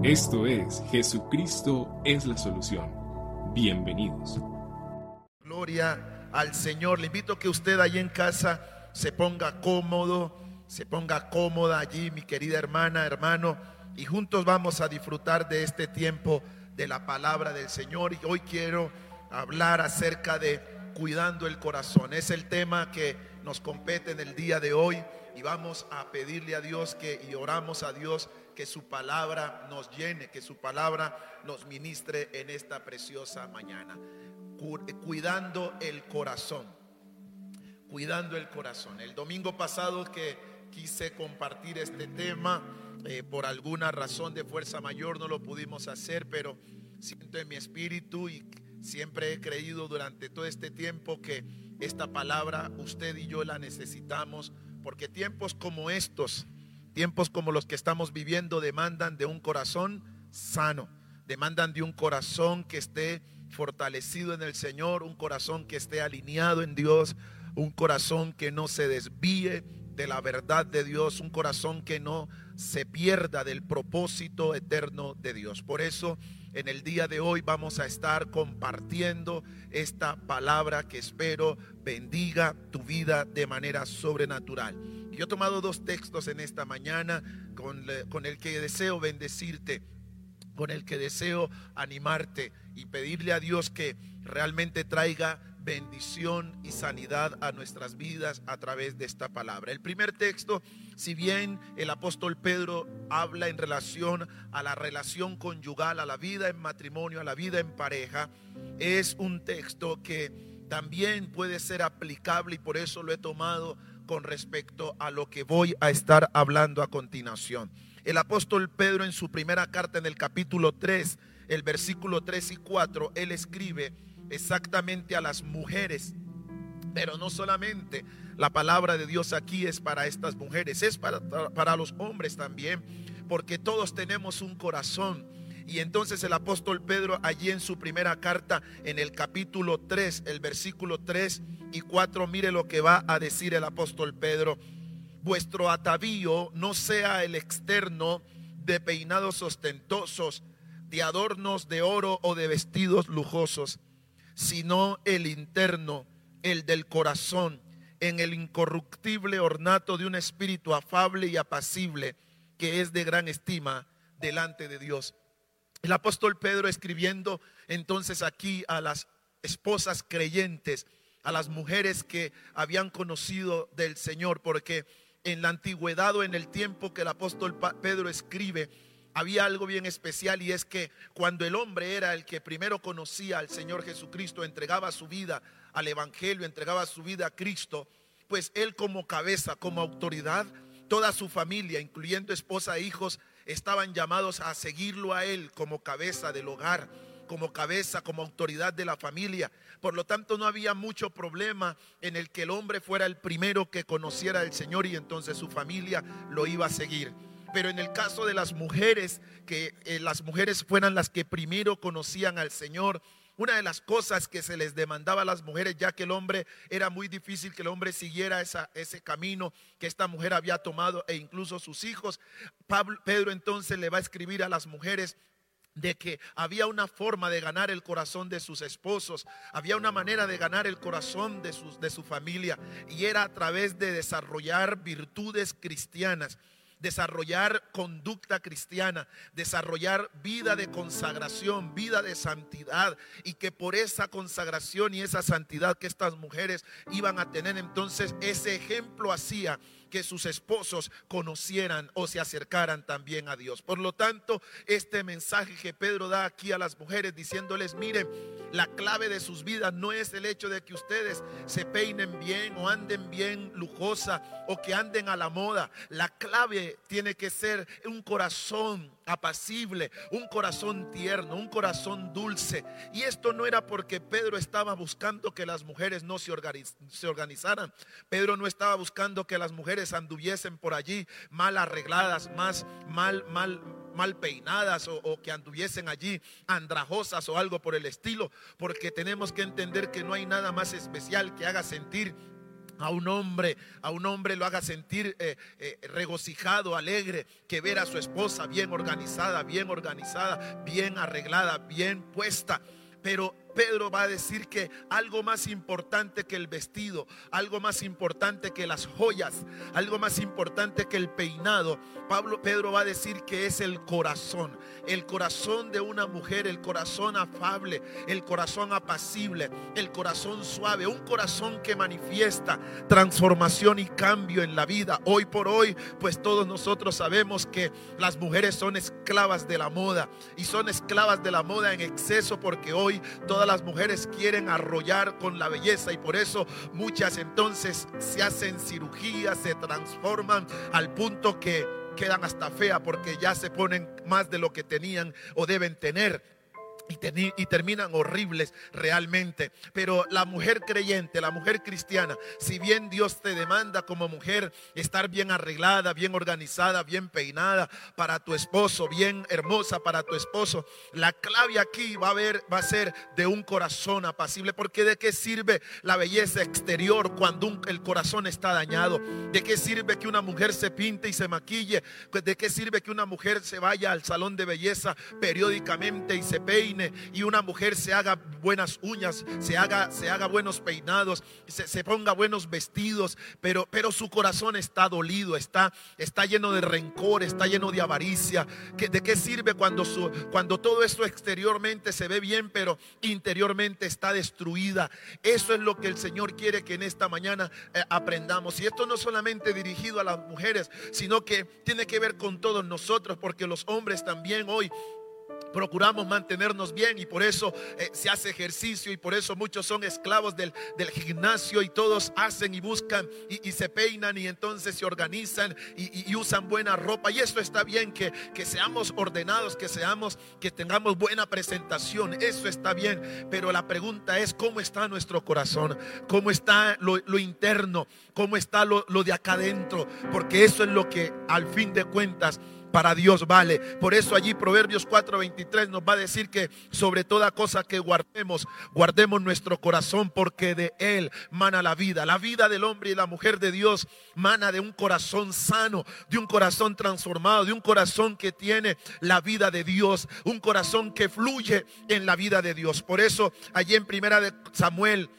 Esto es Jesucristo es la solución. Bienvenidos. Gloria al Señor. Le invito a que usted allí en casa se ponga cómodo, se ponga cómoda allí, mi querida hermana, hermano, y juntos vamos a disfrutar de este tiempo de la palabra del Señor. Y hoy quiero hablar acerca de cuidando el corazón. Es el tema que nos compete en el día de hoy y vamos a pedirle a Dios que y oramos a Dios que su palabra nos llene, que su palabra nos ministre en esta preciosa mañana. Cuidando el corazón, cuidando el corazón. El domingo pasado que quise compartir este tema, eh, por alguna razón de fuerza mayor no lo pudimos hacer, pero siento en mi espíritu y siempre he creído durante todo este tiempo que esta palabra usted y yo la necesitamos, porque tiempos como estos, Tiempos como los que estamos viviendo demandan de un corazón sano, demandan de un corazón que esté fortalecido en el Señor, un corazón que esté alineado en Dios, un corazón que no se desvíe de la verdad de Dios, un corazón que no se pierda del propósito eterno de Dios. Por eso en el día de hoy vamos a estar compartiendo esta palabra que espero bendiga tu vida de manera sobrenatural. Yo he tomado dos textos en esta mañana con, con el que deseo bendecirte, con el que deseo animarte y pedirle a Dios que realmente traiga bendición y sanidad a nuestras vidas a través de esta palabra. El primer texto, si bien el apóstol Pedro habla en relación a la relación conyugal, a la vida en matrimonio, a la vida en pareja, es un texto que también puede ser aplicable y por eso lo he tomado con respecto a lo que voy a estar hablando a continuación. El apóstol Pedro en su primera carta en el capítulo 3, el versículo 3 y 4, él escribe exactamente a las mujeres. Pero no solamente la palabra de Dios aquí es para estas mujeres, es para, para los hombres también, porque todos tenemos un corazón y entonces el apóstol Pedro allí en su primera carta, en el capítulo 3, el versículo 3 y 4, mire lo que va a decir el apóstol Pedro. Vuestro atavío no sea el externo de peinados ostentosos, de adornos de oro o de vestidos lujosos, sino el interno, el del corazón, en el incorruptible ornato de un espíritu afable y apacible, que es de gran estima delante de Dios. El apóstol Pedro escribiendo entonces aquí a las esposas creyentes, a las mujeres que habían conocido del Señor, porque en la antigüedad o en el tiempo que el apóstol Pedro escribe, había algo bien especial y es que cuando el hombre era el que primero conocía al Señor Jesucristo, entregaba su vida al Evangelio, entregaba su vida a Cristo, pues él como cabeza, como autoridad, toda su familia, incluyendo esposa e hijos, estaban llamados a seguirlo a él como cabeza del hogar, como cabeza, como autoridad de la familia. Por lo tanto, no había mucho problema en el que el hombre fuera el primero que conociera al Señor y entonces su familia lo iba a seguir. Pero en el caso de las mujeres, que eh, las mujeres fueran las que primero conocían al Señor, una de las cosas que se les demandaba a las mujeres, ya que el hombre era muy difícil que el hombre siguiera ese camino que esta mujer había tomado e incluso sus hijos, Pablo, Pedro entonces le va a escribir a las mujeres de que había una forma de ganar el corazón de sus esposos, había una manera de ganar el corazón de, sus, de su familia y era a través de desarrollar virtudes cristianas desarrollar conducta cristiana, desarrollar vida de consagración, vida de santidad, y que por esa consagración y esa santidad que estas mujeres iban a tener, entonces ese ejemplo hacía que sus esposos conocieran o se acercaran también a Dios. Por lo tanto, este mensaje que Pedro da aquí a las mujeres diciéndoles, miren, la clave de sus vidas no es el hecho de que ustedes se peinen bien o anden bien lujosa o que anden a la moda. La clave tiene que ser un corazón apacible, un corazón tierno, un corazón dulce. Y esto no era porque Pedro estaba buscando que las mujeres no se, organizaran. Pedro no estaba buscando que las mujeres anduviesen por allí mal arregladas, más mal, mal, mal peinadas o, o, que anduviesen allí andrajosas o algo por el estilo, porque tenemos que entender que no hay nada más especial que haga sentir a un hombre, a un hombre lo haga sentir eh, eh, regocijado, alegre, que ver a su esposa bien organizada, bien organizada, bien arreglada, bien puesta. Pero Pedro va a decir que algo más importante que el vestido, algo más importante que las joyas, algo más importante que el peinado, Pablo Pedro va a decir que es el corazón, el corazón de una mujer, el corazón afable, el corazón apacible, el corazón suave, un corazón que manifiesta transformación y cambio en la vida. Hoy por hoy, pues todos nosotros sabemos que las mujeres son esclavas de la moda y son esclavas de la moda en exceso porque hoy todas las mujeres quieren arrollar con la belleza y por eso muchas entonces se hacen cirugías, se transforman al punto que quedan hasta fea porque ya se ponen más de lo que tenían o deben tener y, terminan horribles realmente. Pero la mujer creyente, la mujer cristiana, si bien Dios te demanda como mujer estar bien arreglada, bien organizada, bien peinada para tu esposo, bien hermosa para tu esposo, la clave aquí va a, ver, va a ser de un corazón apacible. Porque de qué sirve la belleza exterior cuando el corazón está dañado? ¿De qué sirve que una mujer se pinte y se maquille? ¿De qué sirve que una mujer se vaya al salón de belleza periódicamente y se peine? Y una mujer se haga buenas uñas, se haga, se haga buenos peinados, se, ponga buenos vestidos, pero, pero su corazón está dolido, está, está lleno de rencor, está lleno de avaricia. ¿De qué sirve cuando, cuando todo esto exteriormente se ve bien, pero interiormente está destruida? Eso es lo que el Señor quiere que en esta mañana eh, aprendamos. Y esto no solamente dirigido a las mujeres, sino que tiene que ver con todos nosotros, porque los hombres también hoy procuramos mantenernos bien y por eso eh, se hace ejercicio y por eso muchos son esclavos del, gimnasio y todos hacen y buscan y, se peinan y entonces se organizan y, usan buena ropa. Y eso está bien que, que, seamos ordenados, que seamos, que tengamos buena presentación, eso está bien, pero la pregunta es cómo está nuestro corazón, cómo está lo, interno, cómo está lo, lo de acá adentro, porque eso es lo que al fin de cuentas para Dios vale. Por eso allí Proverbios 4:23 nos va a decir que sobre toda cosa que guardemos, guardemos nuestro corazón porque de él mana la vida. La vida del hombre y la mujer de Dios mana de un corazón sano, de un corazón transformado, de un corazón que tiene la vida de Dios, un corazón que fluye en la vida de Dios. Por eso allí en primera de Samuel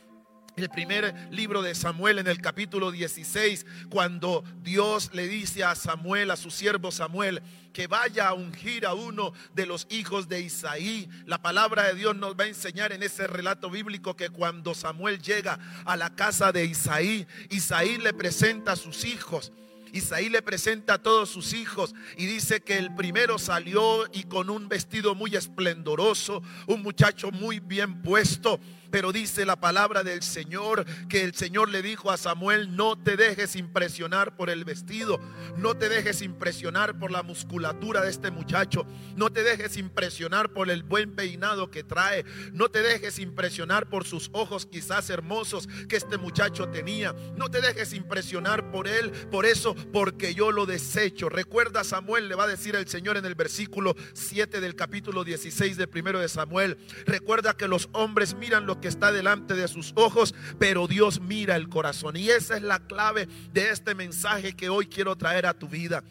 el primer libro de Samuel en el capítulo 16, cuando Dios le dice a Samuel, a su siervo Samuel, que vaya a ungir a uno de los hijos de Isaí. La palabra de Dios nos va a enseñar en ese relato bíblico que cuando Samuel llega a la casa de Isaí, Isaí le presenta a sus hijos. Isaí le presenta a todos sus hijos y dice que el primero salió y con un vestido muy esplendoroso, un muchacho muy bien puesto. Pero dice la palabra del Señor que el Señor le dijo a Samuel, no te dejes impresionar por el vestido, no te dejes impresionar por la musculatura de este muchacho, no te dejes impresionar por el buen peinado que trae, no te dejes impresionar por sus ojos quizás hermosos que este muchacho tenía, no te dejes impresionar por él, por eso, porque yo lo desecho. Recuerda Samuel, le va a decir el Señor en el versículo 7 del capítulo 16 del primero de Samuel, recuerda que los hombres miran lo que está delante de sus ojos, pero Dios mira el corazón. Y esa es la clave de este mensaje que hoy quiero traer a tu vida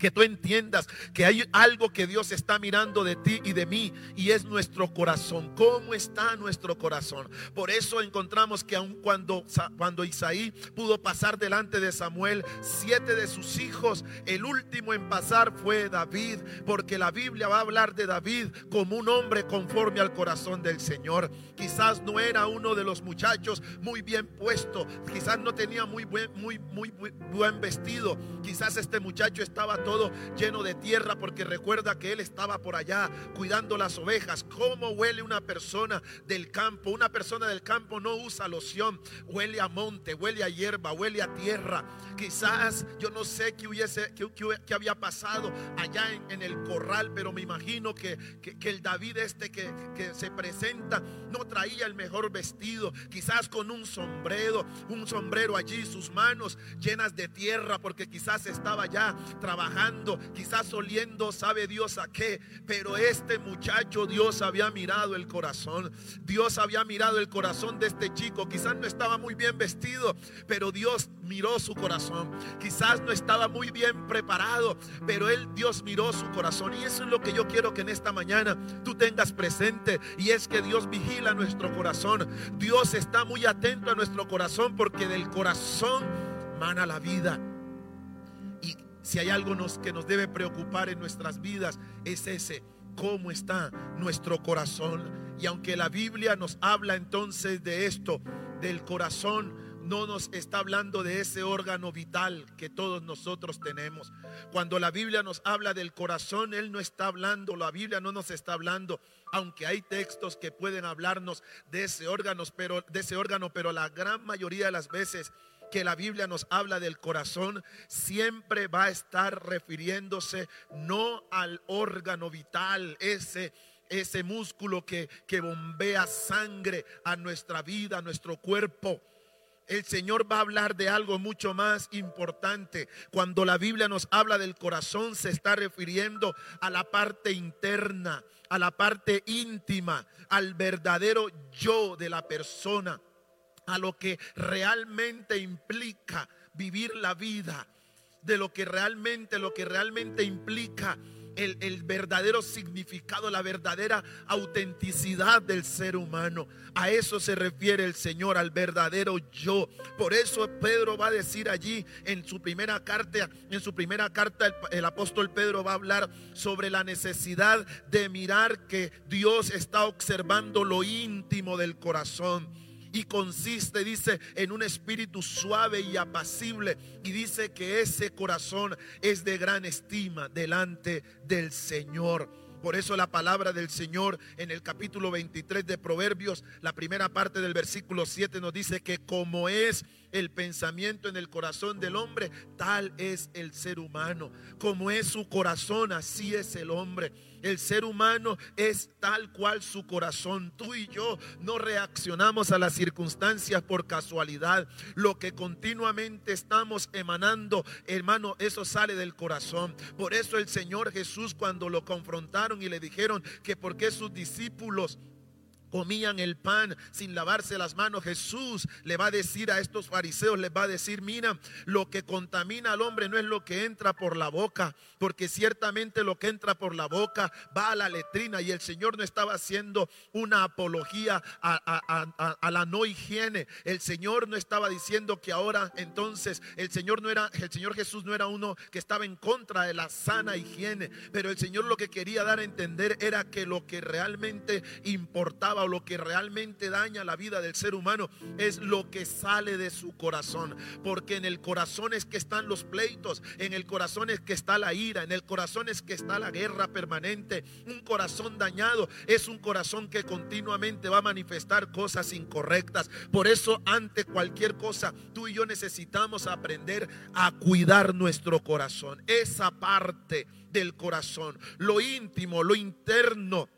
que tú entiendas que hay algo que Dios está mirando de ti y de mí y es nuestro corazón. ¿Cómo está nuestro corazón? Por eso encontramos que aun cuando, cuando Isaí pudo pasar delante de Samuel, siete de sus hijos, el último en pasar fue David, porque la Biblia va a hablar de David como un hombre conforme al corazón del Señor. Quizás no era uno de los muchachos muy bien puesto, quizás no tenía muy buen, muy, muy, muy buen vestido, quizás este muchacho estaba todo lleno de tierra porque recuerda que él estaba por allá cuidando las ovejas. ¿Cómo huele una persona del campo? Una persona del campo no usa loción, huele a monte, huele a hierba, huele a tierra. Quizás yo no sé qué, hubiese, qué, había pasado allá en, el corral, pero me imagino que, el David este que, que se presenta no traía el mejor vestido, quizás con un sombrero, un sombrero allí, sus manos llenas de tierra porque quizás estaba ya trabajando quizás oliendo, sabe Dios a qué, pero este muchacho Dios había mirado el corazón. Dios había mirado el corazón de este chico. Quizás no estaba muy bien vestido, pero Dios miró su corazón. Quizás no estaba muy bien preparado, pero él Dios miró su corazón y eso es lo que yo quiero que en esta mañana tú tengas presente y es que Dios vigila nuestro corazón. Dios está muy atento a nuestro corazón porque del corazón mana la vida. Si hay algo que nos debe preocupar en nuestras vidas es ese, cómo está nuestro corazón. Y aunque la Biblia nos habla entonces de esto, del corazón, no nos está hablando de ese órgano vital que todos nosotros tenemos. Cuando la Biblia nos habla del corazón, Él no está hablando, la Biblia no nos está hablando, aunque hay textos que pueden hablarnos de ese órgano, pero, de ese órgano, pero la gran mayoría de las veces que la Biblia nos habla del corazón, siempre va a estar refiriéndose no al órgano vital, ese ese músculo que, que bombea sangre a nuestra vida, a nuestro cuerpo. El Señor va a hablar de algo mucho más importante. Cuando la Biblia nos habla del corazón, se está refiriendo a la parte interna, a la parte íntima, al verdadero yo de la persona a lo que realmente implica vivir la vida, de lo que realmente, lo que realmente implica el, el, verdadero significado, la verdadera autenticidad del ser humano. A eso se refiere el Señor, al verdadero yo. Por eso Pedro va a decir allí en su primera carta, en su primera carta el, el apóstol Pedro va a hablar sobre la necesidad de mirar que Dios está observando lo íntimo del corazón y consiste, dice, en un espíritu suave y apacible. Y dice que ese corazón es de gran estima delante del Señor. Por eso la palabra del Señor en el capítulo 23 de Proverbios, la primera parte del versículo 7 nos dice que como es el pensamiento en el corazón del hombre, tal es el ser humano. Como es su corazón, así es el hombre. El ser humano es tal cual su corazón. Tú y yo no reaccionamos a las circunstancias por casualidad. Lo que continuamente estamos emanando, hermano, eso sale del corazón. Por eso el Señor Jesús cuando lo confrontaron y le dijeron que por qué sus discípulos comían el pan sin lavarse las manos, Jesús le va a decir a estos fariseos, les va a decir, mira, lo que contamina al hombre no es lo que entra por la boca, porque ciertamente lo que entra por la boca va a la letrina y el Señor no estaba haciendo una apología a, la no higiene. El Señor no estaba diciendo que ahora entonces el Señor no era, el Señor Jesús no era uno que estaba en contra de la sana higiene, pero el Señor lo que quería dar a entender era que lo que realmente importaba o lo que realmente daña la vida del ser humano es lo que sale de su corazón. Porque en el corazón es que están los pleitos, en el corazón es que está la ira, en el corazón es que está la guerra permanente. Un corazón dañado es un corazón que continuamente va a manifestar cosas incorrectas. Por eso ante cualquier cosa, tú y yo necesitamos aprender a cuidar nuestro corazón. Esa parte del corazón, lo íntimo, lo interno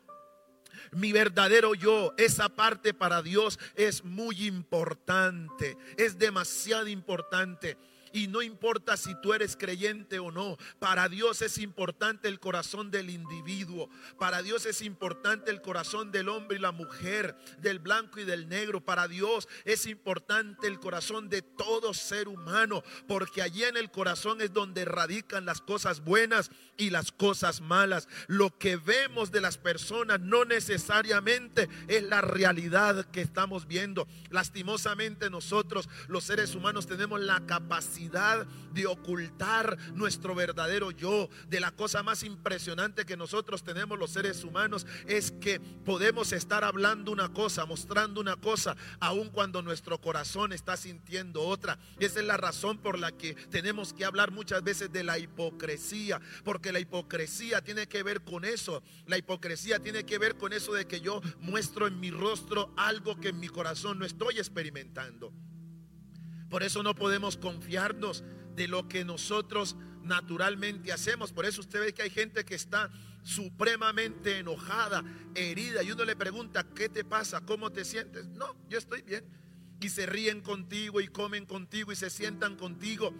mi verdadero yo, esa parte para Dios es muy importante, es demasiado importante. Y no importa si tú eres creyente o no, para Dios es importante el corazón del individuo. Para Dios es importante el corazón del hombre y la mujer, del blanco y del negro. Para Dios es importante el corazón de todo ser humano, porque allí en el corazón es donde radican las cosas buenas y las cosas malas. Lo que vemos de las personas no necesariamente es la realidad que estamos viendo. Lastimosamente nosotros los seres humanos tenemos la capacidad de ocultar nuestro verdadero yo. De la cosa más impresionante que nosotros tenemos los seres humanos es que podemos estar hablando una cosa, mostrando una cosa, aun cuando nuestro corazón está sintiendo otra. esa es la razón por la que tenemos que hablar muchas veces de la hipocresía, porque la hipocresía tiene que ver con eso. La hipocresía tiene que ver con eso de que yo muestro en mi rostro algo que en mi corazón no estoy experimentando. Por eso no podemos confiarnos de lo que nosotros naturalmente hacemos. Por eso usted ve que hay gente que está supremamente enojada, herida, y uno le pregunta, ¿qué te pasa? ¿Cómo te sientes? No, yo estoy bien. Y se ríen contigo y comen contigo y se sientan contigo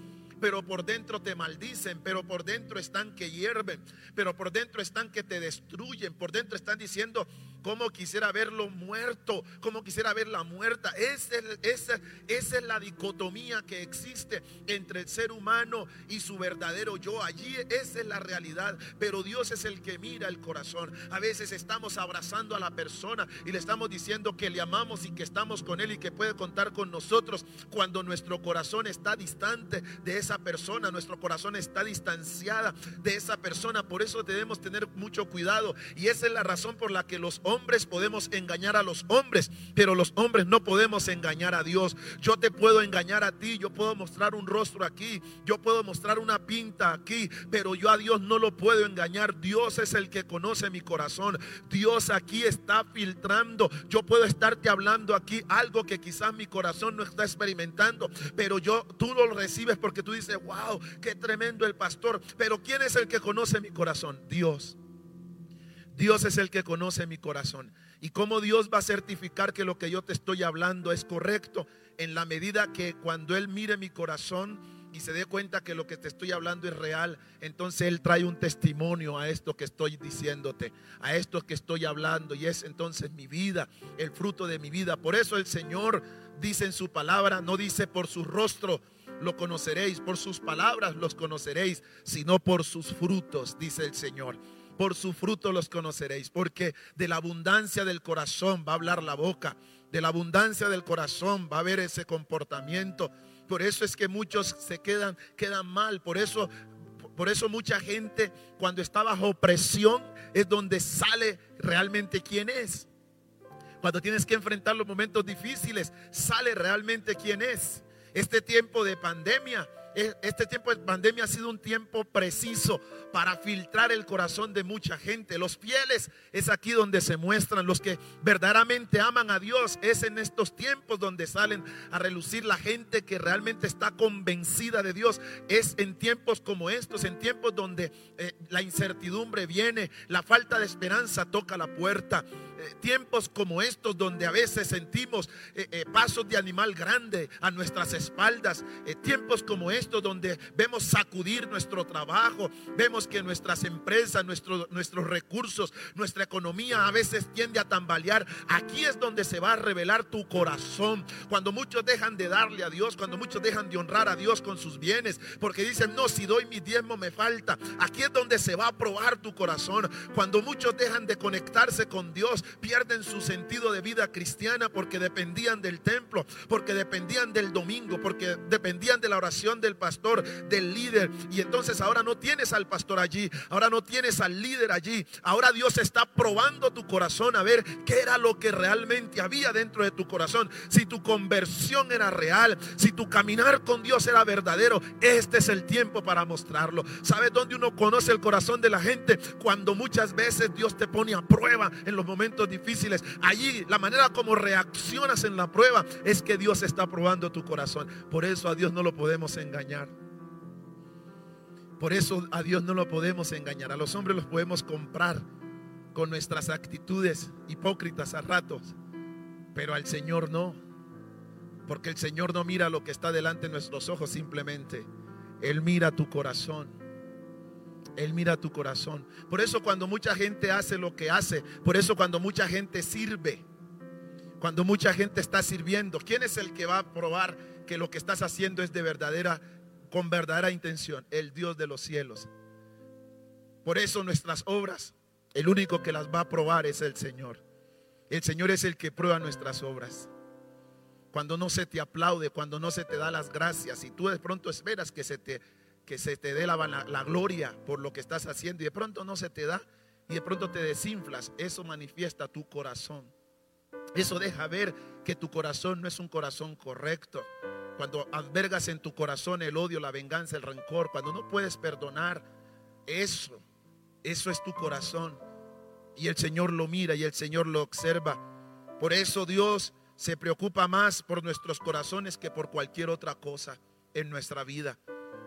pero por dentro te maldicen, pero por dentro están que hierven, pero por dentro están que te destruyen, por dentro están diciendo, cómo quisiera verlo muerto, cómo quisiera verla muerta. Esa es, esa es la dicotomía que existe entre el ser humano y su verdadero yo. Allí esa es la realidad, pero Dios es el que mira el corazón. A veces estamos abrazando a la persona y le estamos diciendo que le amamos y que estamos con él y que puede contar con nosotros cuando nuestro corazón está distante de esa persona, nuestro corazón está distanciada de esa persona. Por eso debemos tener mucho cuidado y esa es la razón por la que los hombres podemos engañar a los hombres, pero los hombres no podemos engañar a Dios. Yo te puedo engañar a ti, yo puedo mostrar un rostro aquí, yo puedo mostrar una pinta aquí, pero yo a Dios no lo puedo engañar. Dios es el que conoce mi corazón. Dios aquí está filtrando. Yo puedo estarte hablando aquí algo que quizás mi corazón no está experimentando, pero yo tú lo recibes porque tú dices, "Wow, qué tremendo el pastor." Pero ¿quién es el que conoce mi corazón? Dios. Dios es el que conoce mi corazón. ¿Y cómo Dios va a certificar que lo que yo te estoy hablando es correcto? En la medida que cuando Él mire mi corazón y se dé cuenta que lo que te estoy hablando es real, entonces Él trae un testimonio a esto que estoy diciéndote, a esto que estoy hablando. Y es entonces mi vida, el fruto de mi vida. Por eso el Señor dice en su palabra, no dice por su rostro lo conoceréis, por sus palabras los conoceréis, sino por sus frutos, dice el Señor por su fruto los conoceréis, porque de la abundancia del corazón va a hablar la boca, de la abundancia del corazón va a haber ese comportamiento. Por eso es que muchos se quedan, quedan mal, por eso por eso mucha gente cuando está bajo opresión es donde sale realmente quién es. Cuando tienes que enfrentar los momentos difíciles, sale realmente quién es. Este tiempo de pandemia este tiempo de pandemia ha sido un tiempo preciso para filtrar el corazón de mucha gente. Los fieles es aquí donde se muestran. Los que verdaderamente aman a Dios es en estos tiempos donde salen a relucir la gente que realmente está convencida de Dios. Es en tiempos como estos, en tiempos donde eh, la incertidumbre viene, la falta de esperanza toca la puerta. Eh, tiempos como estos donde a veces sentimos eh, pasos de animal grande a nuestras espaldas. tiempos como estos donde vemos sacudir nuestro trabajo, vemos que nuestras empresas, nuestros recursos, nuestra economía a veces tiende a tambalear. Aquí es donde se va a revelar tu corazón. Cuando muchos dejan de darle a Dios, cuando muchos dejan de honrar a Dios con sus bienes, porque dicen, no, si doy mi diezmo me falta. Aquí es donde se va a probar tu corazón. Cuando muchos dejan de conectarse con Dios, pierden su sentido de vida cristiana porque dependían del templo, porque dependían del domingo, porque dependían de la oración del pastor, del líder. Y entonces ahora no tienes al pastor allí, ahora no tienes al líder allí. Ahora Dios está probando tu corazón a ver qué era lo que realmente había dentro de tu corazón. Si tu conversión era real, si tu caminar con Dios era verdadero, este es el tiempo para mostrarlo. ¿Sabes dónde uno conoce el corazón de la gente? Cuando muchas veces Dios te pone a prueba en los momentos difíciles. Allí la manera como reaccionas en la prueba es que Dios está probando tu corazón. Por eso a Dios no lo podemos engañar. Por eso a Dios no lo podemos engañar. A los hombres los podemos comprar con nuestras actitudes hipócritas a ratos, pero al Señor no. Porque el Señor no mira lo que está delante de nuestros ojos simplemente. Él mira tu corazón. Él mira tu corazón. Por eso cuando mucha gente hace lo que hace, por eso cuando mucha gente sirve, cuando mucha gente está sirviendo, ¿quién es el que va a probar que lo que estás haciendo es de verdadera con verdadera intención, el Dios de los cielos. Por eso nuestras obras, el único que las va a probar es el Señor. El Señor es el que prueba nuestras obras. Cuando no se te aplaude, cuando no se te da las gracias y tú de pronto esperas que se te, que se te dé la, gloria por lo que estás haciendo y de pronto no se te da y de pronto te desinflas, eso manifiesta tu corazón. Eso deja ver que tu corazón no es un corazón correcto cuando albergas en tu corazón el odio, la venganza, el rencor, cuando no puedes perdonar, eso, eso es tu corazón. Y el Señor lo mira y el Señor lo observa. Por eso Dios se preocupa más por nuestros corazones que por cualquier otra cosa en nuestra vida.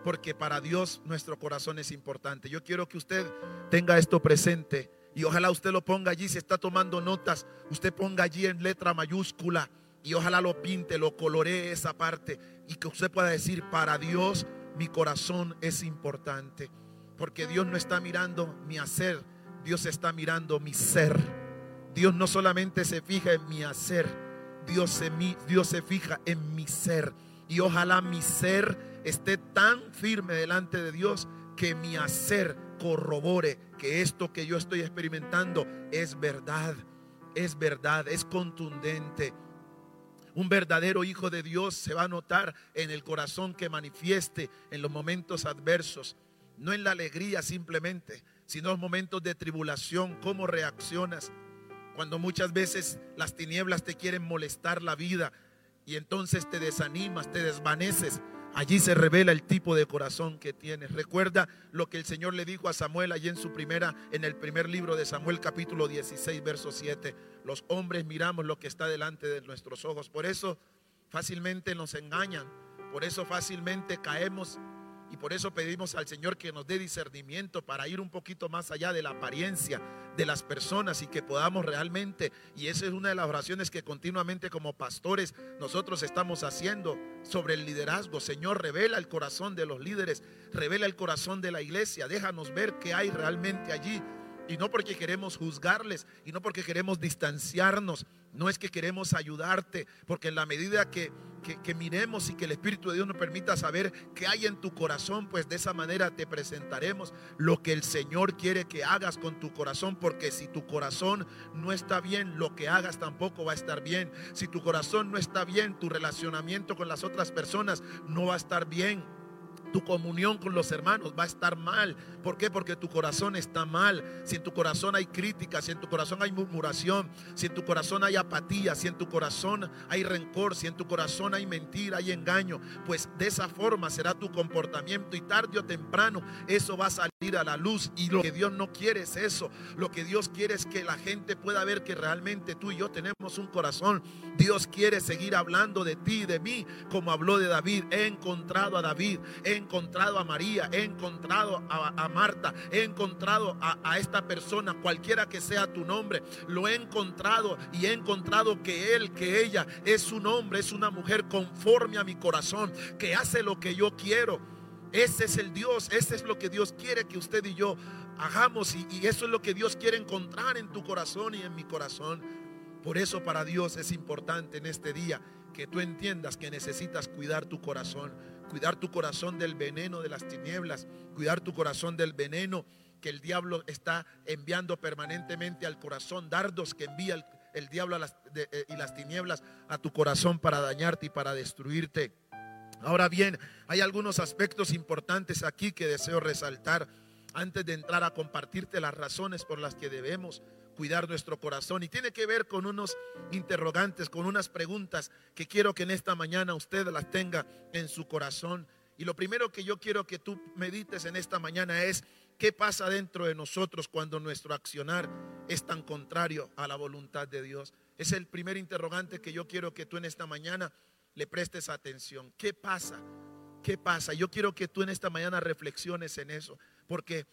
Porque para Dios nuestro corazón es importante. Yo quiero que usted tenga esto presente y ojalá usted lo ponga allí. Si está tomando notas, usted ponga allí en letra mayúscula y ojalá lo pinte, lo coloree esa parte y que usted pueda decir, para Dios mi corazón es importante. Porque Dios no está mirando mi hacer, Dios está mirando mi ser. Dios no solamente se fija en mi hacer, Dios se, Dios se fija en mi ser. Y ojalá mi ser esté tan firme delante de Dios que mi hacer corrobore que esto que yo estoy experimentando es verdad, es verdad, es contundente. Un verdadero hijo de Dios se va a notar en el corazón que manifieste en los momentos adversos, no en la alegría simplemente, sino en los momentos de tribulación, cómo reaccionas cuando muchas veces las tinieblas te quieren molestar la vida y entonces te desanimas, te desvaneces. Allí se revela el tipo de corazón que tienes. Recuerda lo que el Señor le dijo a Samuel allí en su primera, en el primer libro de Samuel, capítulo 16, verso 7. Los hombres miramos lo que está delante de nuestros ojos. Por eso fácilmente nos engañan. Por eso fácilmente caemos y por eso pedimos al Señor que nos dé discernimiento para ir un poquito más allá de la apariencia de las personas y que podamos realmente, y esa es una de las oraciones que continuamente como pastores nosotros estamos haciendo sobre el liderazgo. Señor, revela el corazón de los líderes, revela el corazón de la iglesia, déjanos ver qué hay realmente allí. Y no porque queremos juzgarles y no porque queremos distanciarnos, no es que queremos ayudarte, porque en la medida que, que, miremos y que el Espíritu de Dios nos permita saber qué hay en tu corazón, pues de esa manera te presentaremos lo que el Señor quiere que hagas con tu corazón, porque si tu corazón no está bien, lo que hagas tampoco va a estar bien. Si tu corazón no está bien, tu relacionamiento con las otras personas no va a estar bien tu comunión con los hermanos va a estar mal. ¿Por qué? Porque tu corazón está mal. Si en tu corazón hay crítica, si en tu corazón hay murmuración, si en tu corazón hay apatía, si en tu corazón hay rencor, si en tu corazón hay mentira, hay engaño, pues de esa forma será tu comportamiento y tarde o temprano eso va a salir a la luz. Y lo que Dios no quiere es eso. Lo que Dios quiere es que la gente pueda ver que realmente tú y yo tenemos un corazón. Dios quiere seguir hablando de ti de mí como habló de David. He encontrado a David. He encontrado a María, he encontrado a, Marta, he encontrado a, esta persona, cualquiera que sea tu nombre, lo he encontrado y he encontrado que él, que ella es un hombre, es una mujer conforme a mi corazón, que hace lo que yo quiero. Ese es el Dios, ese es lo que Dios quiere que usted y yo hagamos y eso es lo que Dios quiere encontrar en tu corazón y en mi corazón. Por eso para Dios es importante en este día que tú entiendas que necesitas cuidar tu corazón cuidar tu corazón del veneno de las tinieblas, cuidar tu corazón del veneno que el diablo está enviando permanentemente al corazón, dardos que envía el, diablo eh, y las tinieblas a tu corazón para dañarte y para destruirte. Ahora bien, hay algunos aspectos importantes aquí que deseo resaltar antes de entrar a compartirte las razones por las que debemos cuidar nuestro corazón. Y tiene que ver con unos interrogantes, con unas preguntas que quiero que en esta mañana usted las tenga en su corazón. Y lo primero que yo quiero que tú medites en esta mañana es qué pasa dentro de nosotros cuando nuestro accionar es tan contrario a la voluntad de Dios. Es el primer interrogante que yo quiero que tú en esta mañana le prestes atención. ¿Qué pasa? ¿Qué pasa? Yo quiero que tú en esta mañana reflexiones en eso, porque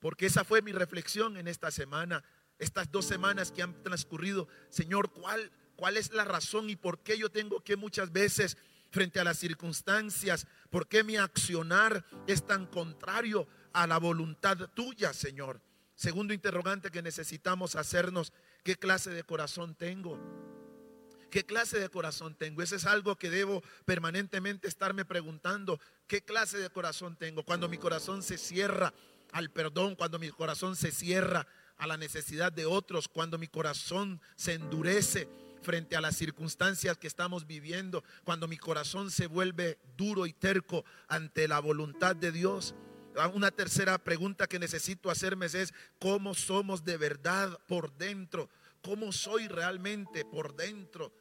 porque esa fue mi reflexión en esta semana estas dos semanas que han transcurrido, Señor, ¿cuál, cuál es la razón y por qué yo tengo que muchas veces frente a las circunstancias, por qué mi accionar es tan contrario a la voluntad tuya, Señor? Segundo interrogante que necesitamos hacernos, ¿qué clase de corazón tengo? ¿Qué clase de corazón tengo? Ese es algo que debo permanentemente estarme preguntando. ¿Qué clase de corazón tengo? Cuando mi corazón se cierra al perdón, cuando mi corazón se cierra a la necesidad de otros, cuando mi corazón se endurece frente a las circunstancias que estamos viviendo, cuando mi corazón se vuelve duro y terco ante la voluntad de Dios. Ah, una tercera pregunta que necesito hacerme es, ¿cómo somos de verdad por dentro? ¿Cómo soy realmente por dentro?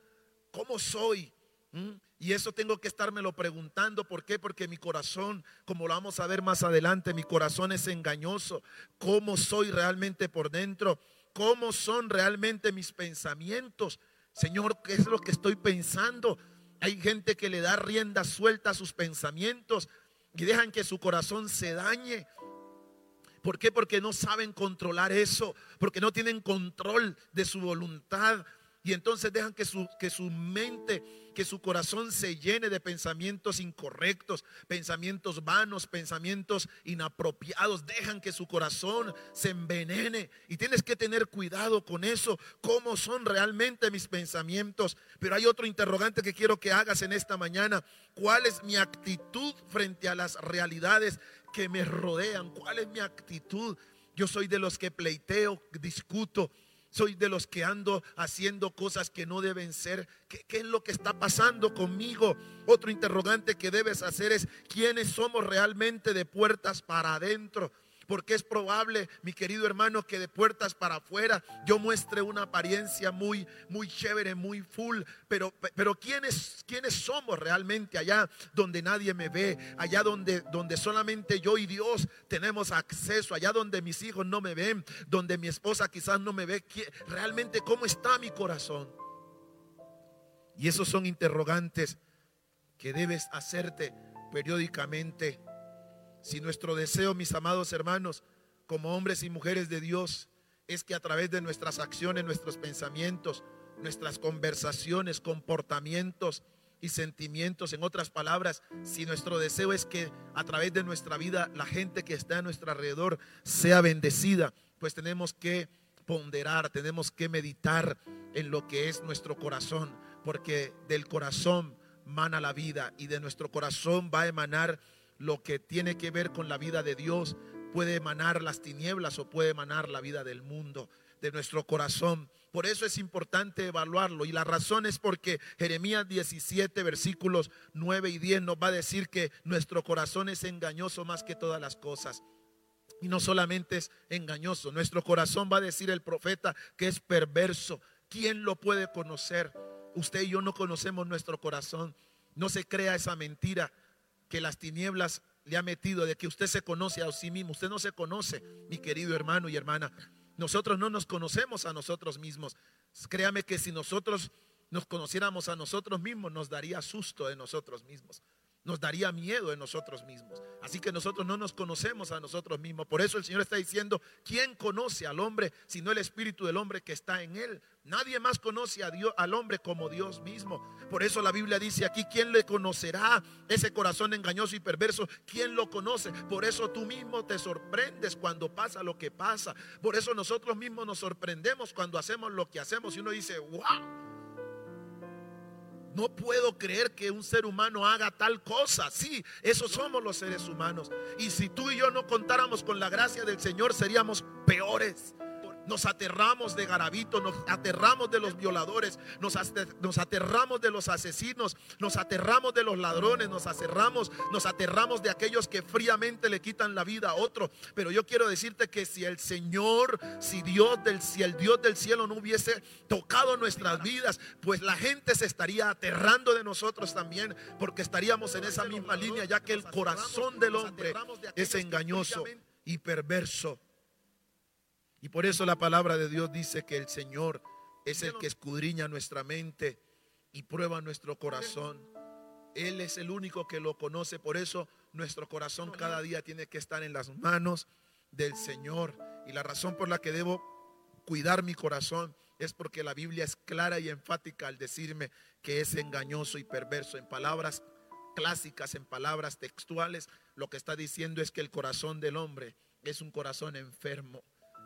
¿Cómo soy? ¿Mm? Y eso tengo que estármelo preguntando. ¿Por qué? Porque mi corazón, como lo vamos a ver más adelante, mi corazón es engañoso. ¿Cómo soy realmente por dentro? ¿Cómo son realmente mis pensamientos? Señor, ¿qué es lo que estoy pensando? Hay gente que le da rienda suelta a sus pensamientos y dejan que su corazón se dañe. ¿Por qué? Porque no saben controlar eso, porque no tienen control de su voluntad, y entonces dejan que su, que su mente, que su corazón se llene de pensamientos incorrectos, pensamientos vanos, pensamientos inapropiados. Dejan que su corazón se envenene. Y tienes que tener cuidado con eso, cómo son realmente mis pensamientos. Pero hay otro interrogante que quiero que hagas en esta mañana. ¿Cuál es mi actitud frente a las realidades que me rodean? ¿Cuál es mi actitud? Yo soy de los que pleiteo, discuto soy de los que ando haciendo cosas que no deben ser. ¿Qué, es lo que está pasando conmigo? Otro interrogante que debes hacer es, ¿quiénes somos realmente de puertas para adentro? Porque es probable, mi querido hermano, que de puertas para afuera yo muestre una apariencia muy, muy chévere, muy full. Pero, pero ¿quiénes, ¿quiénes somos realmente allá donde nadie me ve? Allá donde, donde solamente yo y Dios tenemos acceso. Allá donde mis hijos no me ven. Donde mi esposa quizás no me ve. Realmente, ¿cómo está mi corazón? Y esos son interrogantes que debes hacerte periódicamente si nuestro deseo, mis amados hermanos, como hombres y mujeres de Dios, es que a través de nuestras acciones, nuestros pensamientos, nuestras conversaciones, comportamientos y sentimientos, en otras palabras, si nuestro deseo es que a través de nuestra vida la gente que está a nuestro alrededor sea bendecida, pues tenemos que ponderar, tenemos que meditar en lo que es nuestro corazón, porque del corazón mana la vida y de nuestro corazón va a emanar lo que tiene que ver con la vida de Dios puede emanar las tinieblas o puede emanar la vida del mundo, de nuestro corazón. Por eso es importante evaluarlo. Y la razón es porque Jeremías 17, versículos 9 y 10 nos va a decir que nuestro corazón es engañoso más que todas las cosas. Y no solamente es engañoso, nuestro corazón va a decir el profeta que es perverso. ¿Quién lo puede conocer? Usted y yo no conocemos nuestro corazón. No se crea esa mentira que las tinieblas le ha metido, de que usted se conoce a sí mismo. Usted no se conoce, mi querido hermano y hermana. Nosotros no nos conocemos a nosotros mismos. Créame que si nosotros nos conociéramos a nosotros mismos, nos daría susto de nosotros mismos nos daría miedo en nosotros mismos. Así que nosotros no nos conocemos a nosotros mismos. Por eso el Señor está diciendo, ¿quién conoce al hombre sino el espíritu del hombre que está en él? Nadie más conoce a Dios, al hombre como Dios mismo. Por eso la Biblia dice aquí, ¿quién le conocerá ese corazón engañoso y perverso? ¿Quién lo conoce? Por eso tú mismo te sorprendes cuando pasa lo que pasa. Por eso nosotros mismos nos sorprendemos cuando hacemos lo que hacemos y uno dice, wow no puedo creer que un ser humano haga tal cosa. Sí, esos somos los seres humanos. Y si tú y yo no contáramos con la gracia del Señor, seríamos peores. Nos aterramos de Garabito, nos aterramos de los violadores, nos, nos, aterramos de los asesinos, nos aterramos de los ladrones, nos aterramos, nos aterramos de aquellos que fríamente le quitan la vida a otro. Pero yo quiero decirte que si el Señor, si Dios del si el Dios del cielo no hubiese tocado nuestras vidas, pues la gente se estaría aterrando de nosotros también, porque estaríamos en esa misma línea, ya que el corazón del hombre es engañoso y perverso. Y por eso la palabra de Dios dice que el Señor es el que escudriña nuestra mente y prueba nuestro corazón. Él es el único que lo conoce. Por eso nuestro corazón cada día tiene que estar en las manos del Señor. Y la razón por la que debo cuidar mi corazón es porque la Biblia es clara y enfática al decirme que es engañoso y perverso. En palabras clásicas, en palabras textuales, lo que está diciendo es que el corazón del hombre es un corazón enfermo.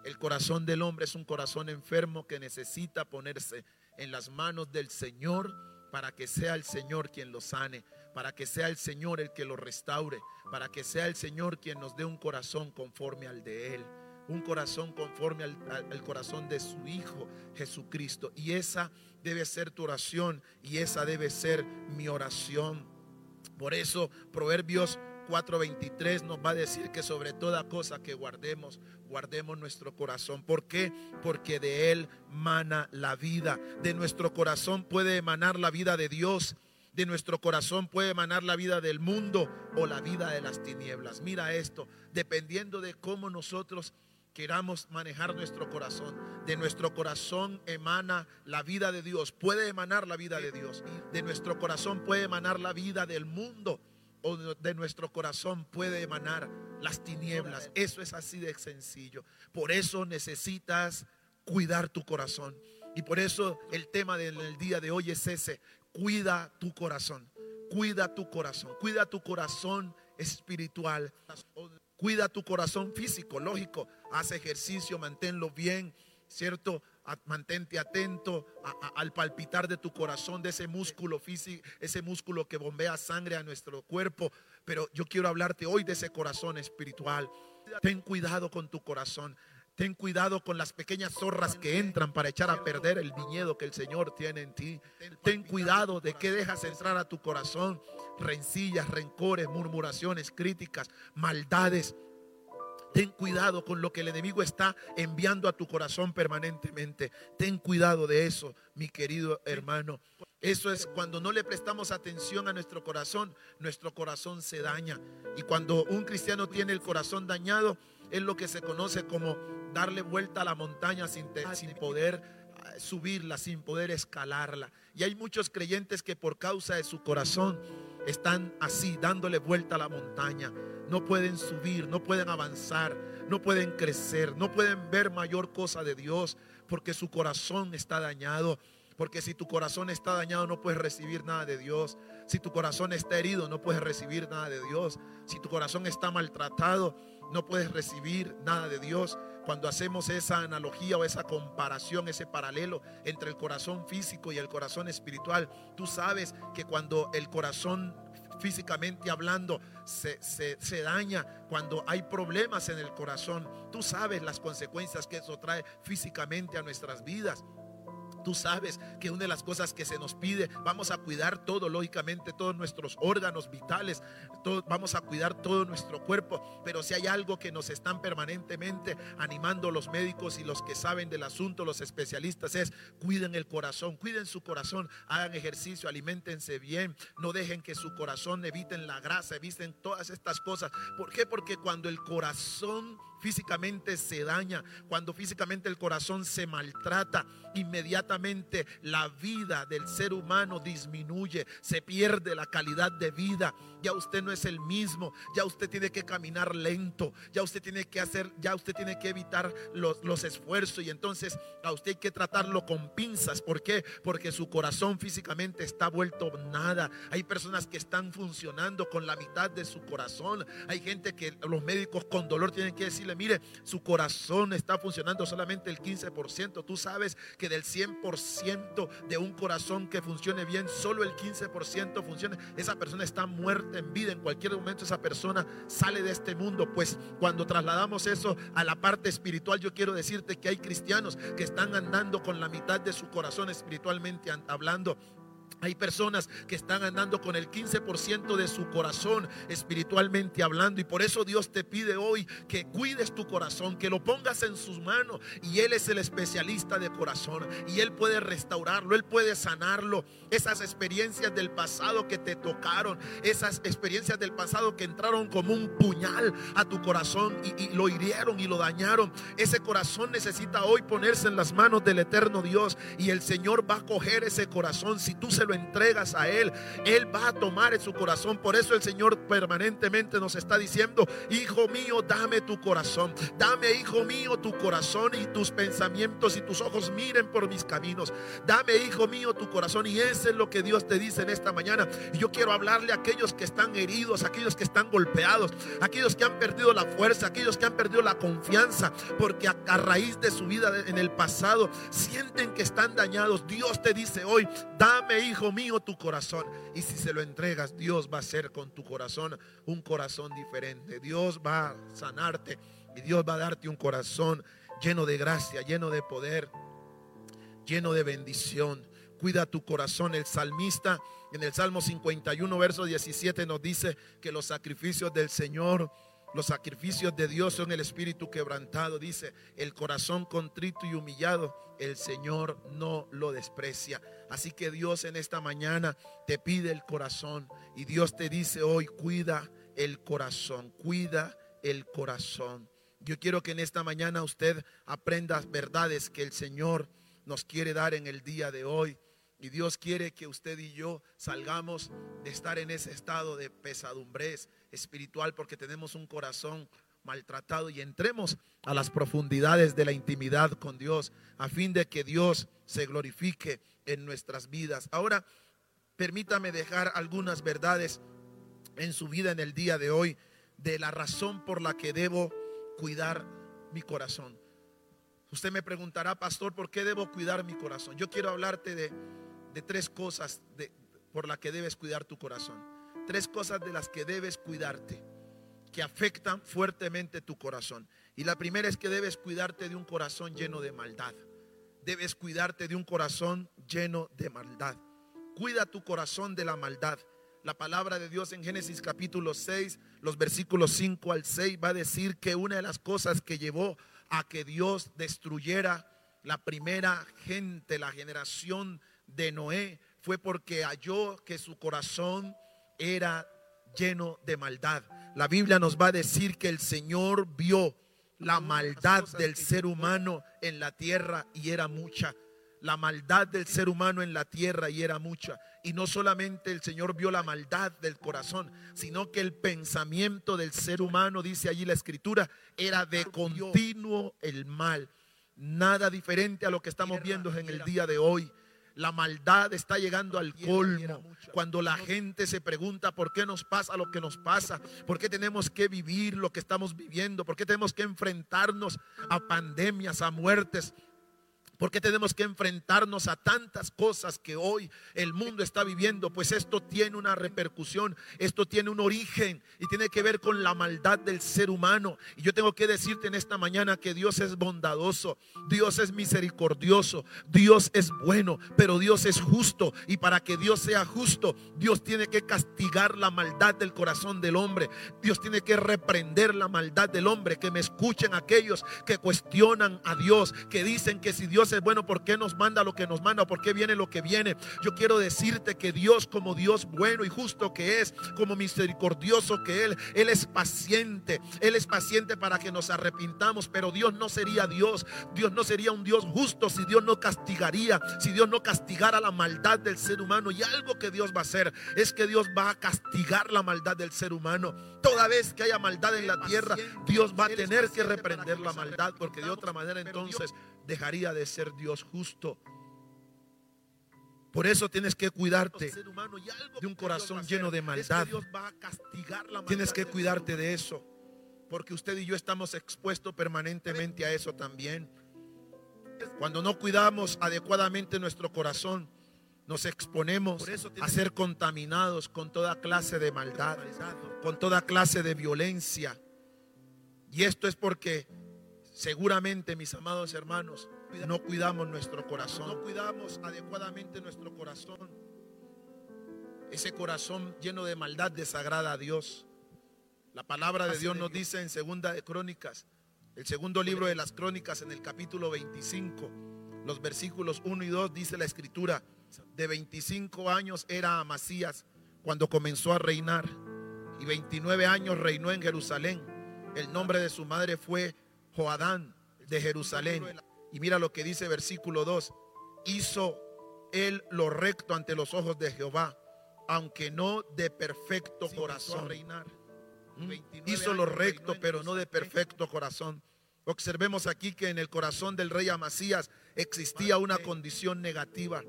El corazón del hombre es un corazón enfermo que necesita ponerse en las manos del Señor para que sea el Señor quien lo sane, para que sea el Señor el que lo restaure, para que sea el Señor quien nos dé un corazón conforme al de Él, un corazón conforme al, corazón de su Hijo Jesucristo. Y esa debe ser tu oración y esa debe ser mi oración. Por eso Proverbios 4:23 nos va a decir que sobre toda cosa que guardemos, guardemos nuestro corazón. ¿Por qué? Porque de él mana la vida. De nuestro corazón puede emanar la vida de Dios. De nuestro corazón puede emanar la vida del mundo o la vida de las tinieblas. Mira esto, dependiendo de cómo nosotros queramos manejar nuestro corazón. De nuestro corazón emana la vida de Dios, puede emanar la vida de Dios. De nuestro corazón puede emanar la vida del mundo o de nuestro corazón puede emanar las tinieblas. Eso es así de sencillo. Por eso necesitas cuidar tu corazón. Y por eso el tema del día de hoy es ese, cuida tu corazón, cuida tu corazón, cuida tu corazón espiritual, cuida tu corazón físico, lógico, haz ejercicio, manténlo bien, ¿cierto? Mantente atento al palpitar de tu corazón, de ese músculo físico, ese músculo que bombea sangre a nuestro cuerpo. Pero yo quiero hablarte hoy de ese corazón espiritual. Ten cuidado con tu corazón. Ten cuidado con las pequeñas zorras que entran para echar a perder el viñedo que el Señor tiene en ti. Ten cuidado de que dejas entrar a tu corazón rencillas, rencores, murmuraciones, críticas, maldades. Ten cuidado con lo que el enemigo está enviando a tu corazón permanentemente. Ten cuidado de eso, mi querido hermano. Eso es cuando no le prestamos atención a nuestro corazón, nuestro corazón se daña. Y cuando un cristiano tiene el corazón dañado, es lo que se conoce como darle vuelta a la montaña sin, sin poder eh, subirla, sin poder escalarla. Y hay muchos creyentes que por causa de su corazón están así, dándole vuelta a la montaña. No pueden subir, no pueden avanzar, no pueden crecer, no pueden ver mayor cosa de Dios porque su corazón está dañado. Porque si tu corazón está dañado no puedes recibir nada de Dios. Si tu corazón está herido no puedes recibir nada de Dios. Si tu corazón está maltratado no puedes recibir nada de Dios. Cuando hacemos esa analogía o esa comparación, ese paralelo entre el corazón físico y el corazón espiritual, tú sabes que cuando el corazón físicamente hablando se, se, daña, cuando hay problemas en el corazón, tú sabes las consecuencias que eso trae físicamente a nuestras vidas. Tú sabes que una de las cosas que se nos pide, vamos a cuidar todo, lógicamente, todos nuestros órganos vitales, vamos a cuidar todo nuestro cuerpo, pero si hay algo que nos están permanentemente animando los médicos y los que saben del asunto, los especialistas, es cuiden el corazón, cuiden su corazón, hagan ejercicio, alimentense bien, no dejen que su corazón eviten la grasa, eviten todas estas cosas. ¿Por qué? Porque cuando el corazón físicamente se daña, cuando físicamente el corazón se maltrata, inmediatamente la vida del ser humano disminuye, se pierde la calidad de vida. Ya usted no es el mismo, ya usted tiene que caminar lento, ya usted tiene que hacer, ya usted tiene que evitar los, los esfuerzos y entonces a usted hay que tratarlo con pinzas. ¿Por qué? Porque su corazón físicamente está vuelto nada. Hay personas que están funcionando con la mitad de su corazón. Hay gente que los médicos con dolor tienen que decir mire, su corazón está funcionando solamente el 15%. Tú sabes que del 100% de un corazón que funcione bien, solo el 15% funciona. Esa persona está muerta en vida. En cualquier momento esa persona sale de este mundo. Pues cuando trasladamos eso a la parte espiritual, yo quiero decirte que hay cristianos que están andando con la mitad de su corazón espiritualmente hablando hay personas que están andando con el 15% de su corazón espiritualmente hablando y por eso Dios te pide hoy que cuides tu corazón, que lo pongas en sus manos y Él es el especialista de corazón y Él puede restaurarlo, Él puede sanarlo. Esas experiencias del pasado que te tocaron, esas experiencias del pasado que entraron como un puñal a tu corazón y, lo hirieron y lo dañaron. Ese corazón necesita hoy ponerse en las manos del eterno Dios y el Señor va a coger ese corazón si tú se lo entregas a Él, Él va a tomar en su corazón. Por eso el Señor permanentemente nos está diciendo, hijo mío, dame tu corazón. Dame, hijo mío, tu corazón y tus pensamientos y tus ojos miren por mis caminos. Dame, hijo mío, tu corazón. Y eso es lo que Dios te dice en esta mañana. Yo quiero hablarle a aquellos que están heridos, aquellos que están golpeados, aquellos que han perdido la fuerza, aquellos que han perdido la confianza, porque a raíz de su vida en el pasado sienten que están dañados. Dios te dice hoy, dame, hijo mío, tu corazón. Y si se lo entregas, Dios va a hacer con tu corazón un corazón diferente. Dios va a sanarte y Dios va a darte un corazón lleno de gracia, lleno de poder, lleno de bendición. Cuida tu corazón. El salmista en el Salmo 51, verso 17 nos dice que los sacrificios del Señor los sacrificios de Dios son el espíritu quebrantado. Dice, el corazón contrito y humillado, el Señor no lo desprecia. Así que Dios en esta mañana te pide el corazón. Y Dios te dice hoy, cuida el corazón, cuida el corazón. Yo quiero que en esta mañana usted aprenda verdades que el Señor nos quiere dar en el día de hoy. Y Dios quiere que usted y yo salgamos de estar en ese estado de pesadumbres espiritual porque tenemos un corazón maltratado y entremos a las profundidades de la intimidad con Dios a fin de que Dios se glorifique en nuestras vidas. Ahora, permítame dejar algunas verdades en su vida en el día de hoy de la razón por la que debo cuidar mi corazón. Usted me preguntará, pastor, ¿por qué debo cuidar mi corazón? Yo quiero hablarte de, tres cosas de, por las que debes cuidar tu corazón. Tres cosas de las que debes cuidarte, que afectan fuertemente tu corazón. Y la primera es que debes cuidarte de un corazón lleno de maldad. Debes cuidarte de un corazón lleno de maldad. Cuida tu corazón de la maldad. La palabra de Dios en Génesis capítulo 6, los versículos 5 al 6 va a decir que una de las cosas que llevó a que Dios destruyera la primera gente, la generación de Noé, fue porque halló que su corazón era lleno de maldad. La Biblia nos va a decir que el Señor vio la maldad del ser humano en la tierra y era mucha. La maldad del ser humano en la tierra y era mucha. Y no solamente el Señor vio la maldad del corazón, sino que el pensamiento del ser humano, dice allí la escritura, era de continuo el mal. Nada diferente a lo que estamos viendo en el día de hoy. La maldad está llegando al colmo. Cuando la gente se pregunta por qué nos pasa lo que nos pasa, por qué tenemos que vivir lo que estamos viviendo, por qué tenemos que enfrentarnos a pandemias, a muertes, porque tenemos que enfrentarnos a tantas cosas que hoy el mundo está viviendo? Pues esto tiene una repercusión, esto tiene un origen y tiene que ver con la maldad del ser humano. Y yo tengo que decirte en esta mañana que Dios es bondadoso, Dios es misericordioso, Dios es bueno, pero Dios es justo. Y para que Dios sea justo, Dios tiene que castigar la maldad del corazón del hombre. Dios tiene que reprender la maldad del hombre. Que me escuchen aquellos que cuestionan a Dios, que dicen que si Dios bueno, ¿por qué nos manda lo que nos manda? ¿Por qué viene lo que viene? Yo quiero decirte que Dios como Dios bueno y justo que es, como misericordioso que Él, Él es paciente. Él es paciente para que nos arrepintamos, pero Dios no sería Dios. Dios no sería un Dios justo si Dios no castigaría, si Dios no castigara la maldad del ser humano. Y algo que Dios va a hacer es que Dios va a castigar la maldad del ser humano. Toda vez que haya maldad en la tierra, Dios va a tener que reprender la maldad, porque de otra manera entonces dejaría de ser Dios justo. Por eso tienes que cuidarte de un corazón lleno de maldad. Tienes que cuidarte de eso. Porque usted y yo estamos expuestos permanentemente a eso también. Cuando no cuidamos adecuadamente nuestro corazón, nos exponemos a ser contaminados con toda clase de maldad, con toda clase de violencia. Y esto es porque Seguramente, mis amados hermanos, no cuidamos nuestro corazón, no cuidamos adecuadamente nuestro corazón. Ese corazón lleno de maldad desagrada a Dios. La palabra de Dios nos dice en Segunda de Crónicas, el segundo libro de las Crónicas en el capítulo 25, los versículos 1 y 2 dice la escritura, de 25 años era Amasías cuando comenzó a reinar y 29 años reinó en Jerusalén. El nombre de su madre fue Joadán de Jerusalén. Y mira lo que dice versículo 2. Hizo él lo recto ante los ojos de Jehová, aunque no de perfecto corazón. ¿Mm? Hizo lo recto, pero no de perfecto corazón. Observemos aquí que en el corazón del rey Amasías existía una condición negativa.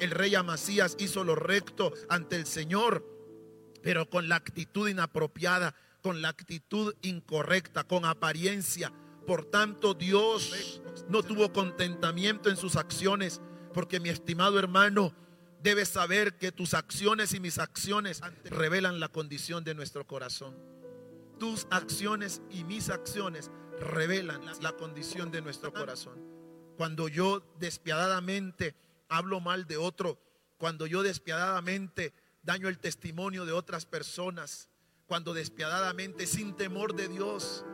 El rey Amasías hizo lo recto ante el Señor, pero con la actitud inapropiada, con la actitud incorrecta, con apariencia, por tanto, Dios no tuvo contentamiento en sus acciones, porque mi estimado hermano, debes saber que tus acciones y mis acciones revelan la condición de nuestro corazón. Tus acciones y mis acciones revelan la condición de nuestro corazón. Cuando yo despiadadamente hablo mal de otro, cuando yo despiadadamente daño el testimonio de otras personas, cuando despiadadamente sin temor de Dios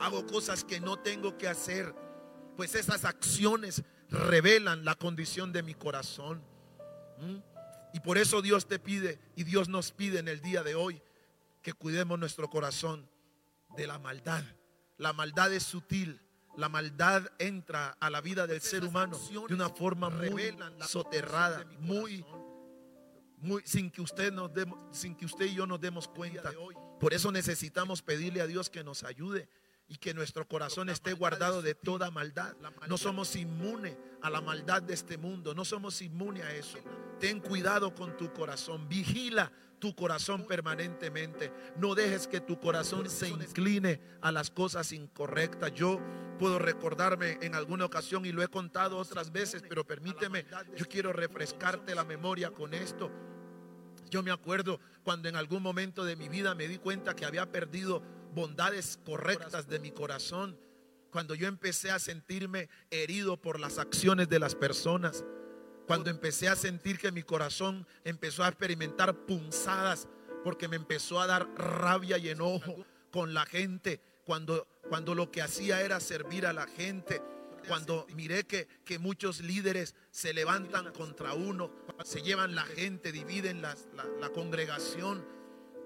hago cosas que no tengo que hacer, pues esas acciones revelan la condición de mi corazón. ¿Mm? Y por eso Dios te pide y Dios nos pide en el día de hoy que cuidemos nuestro corazón de la maldad. La maldad es sutil. La maldad entra a la vida del ser humano de una forma muy soterrada, muy, muy sin que usted nos sin que usted y yo nos demos cuenta. Por eso necesitamos pedirle a Dios que nos ayude y que nuestro corazón esté guardado de toda maldad. No somos inmunes a la maldad de este mundo, no somos inmunes a eso. Ten cuidado con tu corazón, vigila tu corazón permanentemente. No dejes que tu corazón se incline a las cosas incorrectas. Yo puedo recordarme en alguna ocasión y lo he contado otras veces, pero permíteme, yo quiero refrescarte la memoria con esto. Yo me acuerdo cuando en algún momento de mi vida me di cuenta que había perdido bondades correctas de mi corazón, cuando yo empecé a sentirme herido por las acciones de las personas, cuando empecé a sentir que mi corazón empezó a experimentar punzadas porque me empezó a dar rabia y enojo con la gente, cuando, cuando lo que hacía era servir a la gente, cuando miré que, que muchos líderes se levantan contra uno, se llevan la gente, dividen la, la congregación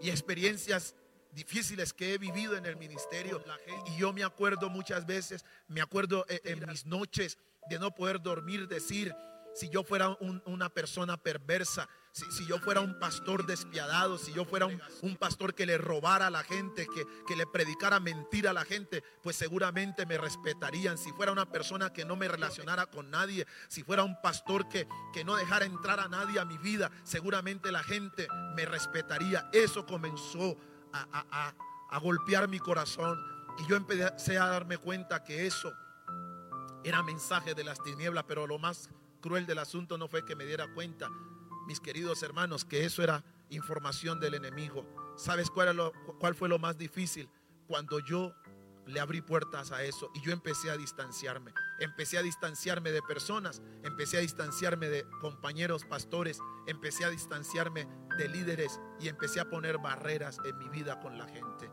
y experiencias difíciles que he vivido en el ministerio. Y yo me acuerdo muchas veces, me acuerdo eh, en, mis noches de no poder dormir, decir, si yo fuera una persona perversa, si, yo fuera un pastor despiadado, si yo fuera un, pastor que le robara a la gente, que, que, le predicara mentira a la gente, pues seguramente me respetarían. Si fuera una persona que no me relacionara con nadie, si fuera un pastor que, que no dejara entrar a nadie a mi vida, seguramente la gente me respetaría. Eso comenzó a, golpear mi corazón. Y yo empecé a darme cuenta que eso era mensaje de las tinieblas, pero lo más cruel del asunto no fue que me diera cuenta, mis queridos hermanos, que eso era información del enemigo. ¿Sabes cuál, lo, cuál fue lo más difícil? Cuando yo le abrí puertas a eso y yo empecé a distanciarme. Empecé a distanciarme de personas, empecé a distanciarme de compañeros pastores, empecé a distanciarme de líderes y empecé a poner barreras en mi vida con la gente.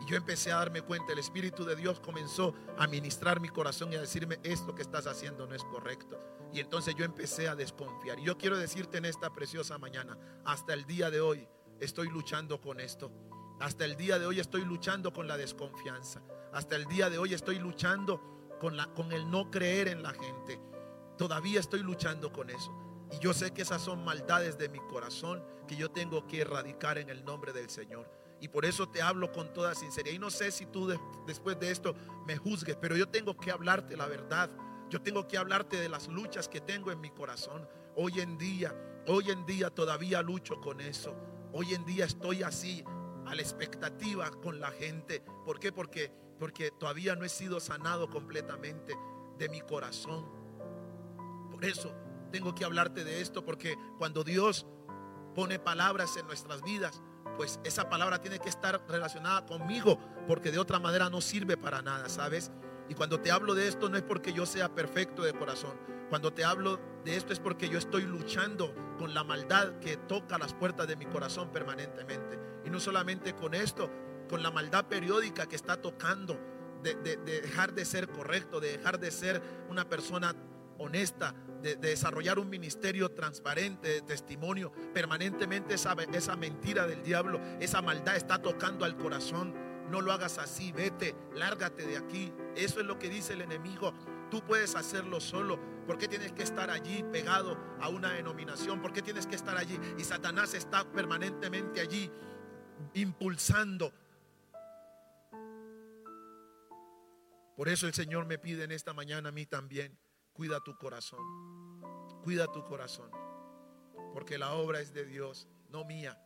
Y yo empecé a darme cuenta, el Espíritu de Dios comenzó a ministrar mi corazón y a decirme, esto que estás haciendo no es correcto. Y entonces yo empecé a desconfiar. Y yo quiero decirte en esta preciosa mañana, hasta el día de hoy estoy luchando con esto. Hasta el día de hoy estoy luchando con la desconfianza. Hasta el día de hoy estoy luchando con, la, con el no creer en la gente. Todavía estoy luchando con eso. Y yo sé que esas son maldades de mi corazón que yo tengo que erradicar en el nombre del Señor. Y por eso te hablo con toda sinceridad. Y no sé si tú después de esto me juzgues, pero yo tengo que hablarte la verdad. Yo tengo que hablarte de las luchas que tengo en mi corazón. Hoy en día, hoy en día todavía lucho con eso. Hoy en día estoy así la expectativa con la gente. ¿Por qué? Porque, porque todavía no he sido sanado completamente de mi corazón. Por eso tengo que hablarte de esto, porque cuando Dios pone palabras en nuestras vidas, pues esa palabra tiene que estar relacionada conmigo, porque de otra manera no sirve para nada, ¿sabes? Y cuando te hablo de esto no es porque yo sea perfecto de corazón. Cuando te hablo de esto es porque yo estoy luchando con la maldad que toca las puertas de mi corazón permanentemente. No solamente con esto, con la maldad periódica que está tocando de, dejar de ser correcto, de dejar de ser una persona honesta, de, desarrollar un ministerio transparente, de testimonio. Permanentemente esa mentira del diablo, esa maldad está tocando al corazón. No lo hagas así, vete, lárgate de aquí. Eso es lo que dice el enemigo. Tú puedes hacerlo solo. ¿Por qué tienes que estar allí pegado a una denominación? ¿Por qué tienes que estar allí? Y Satanás está permanentemente allí impulsando. Por eso el Señor me pide en esta mañana a mí también, cuida tu corazón, cuida tu corazón, porque la obra es de Dios, no mía.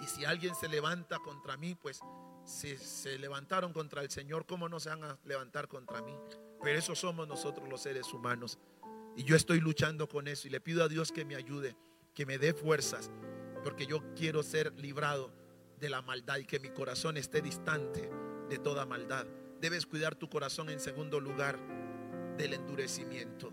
Y si alguien se levanta contra mí, pues si se levantaron contra el Señor, ¿cómo no se van a levantar contra mí? Pero eso somos nosotros los seres humanos. Y yo estoy luchando con eso y le pido a Dios que me ayude, que me dé fuerzas, porque yo quiero ser librado de la maldad y que mi corazón esté distante de toda maldad. Debes cuidar tu corazón en segundo lugar del endurecimiento.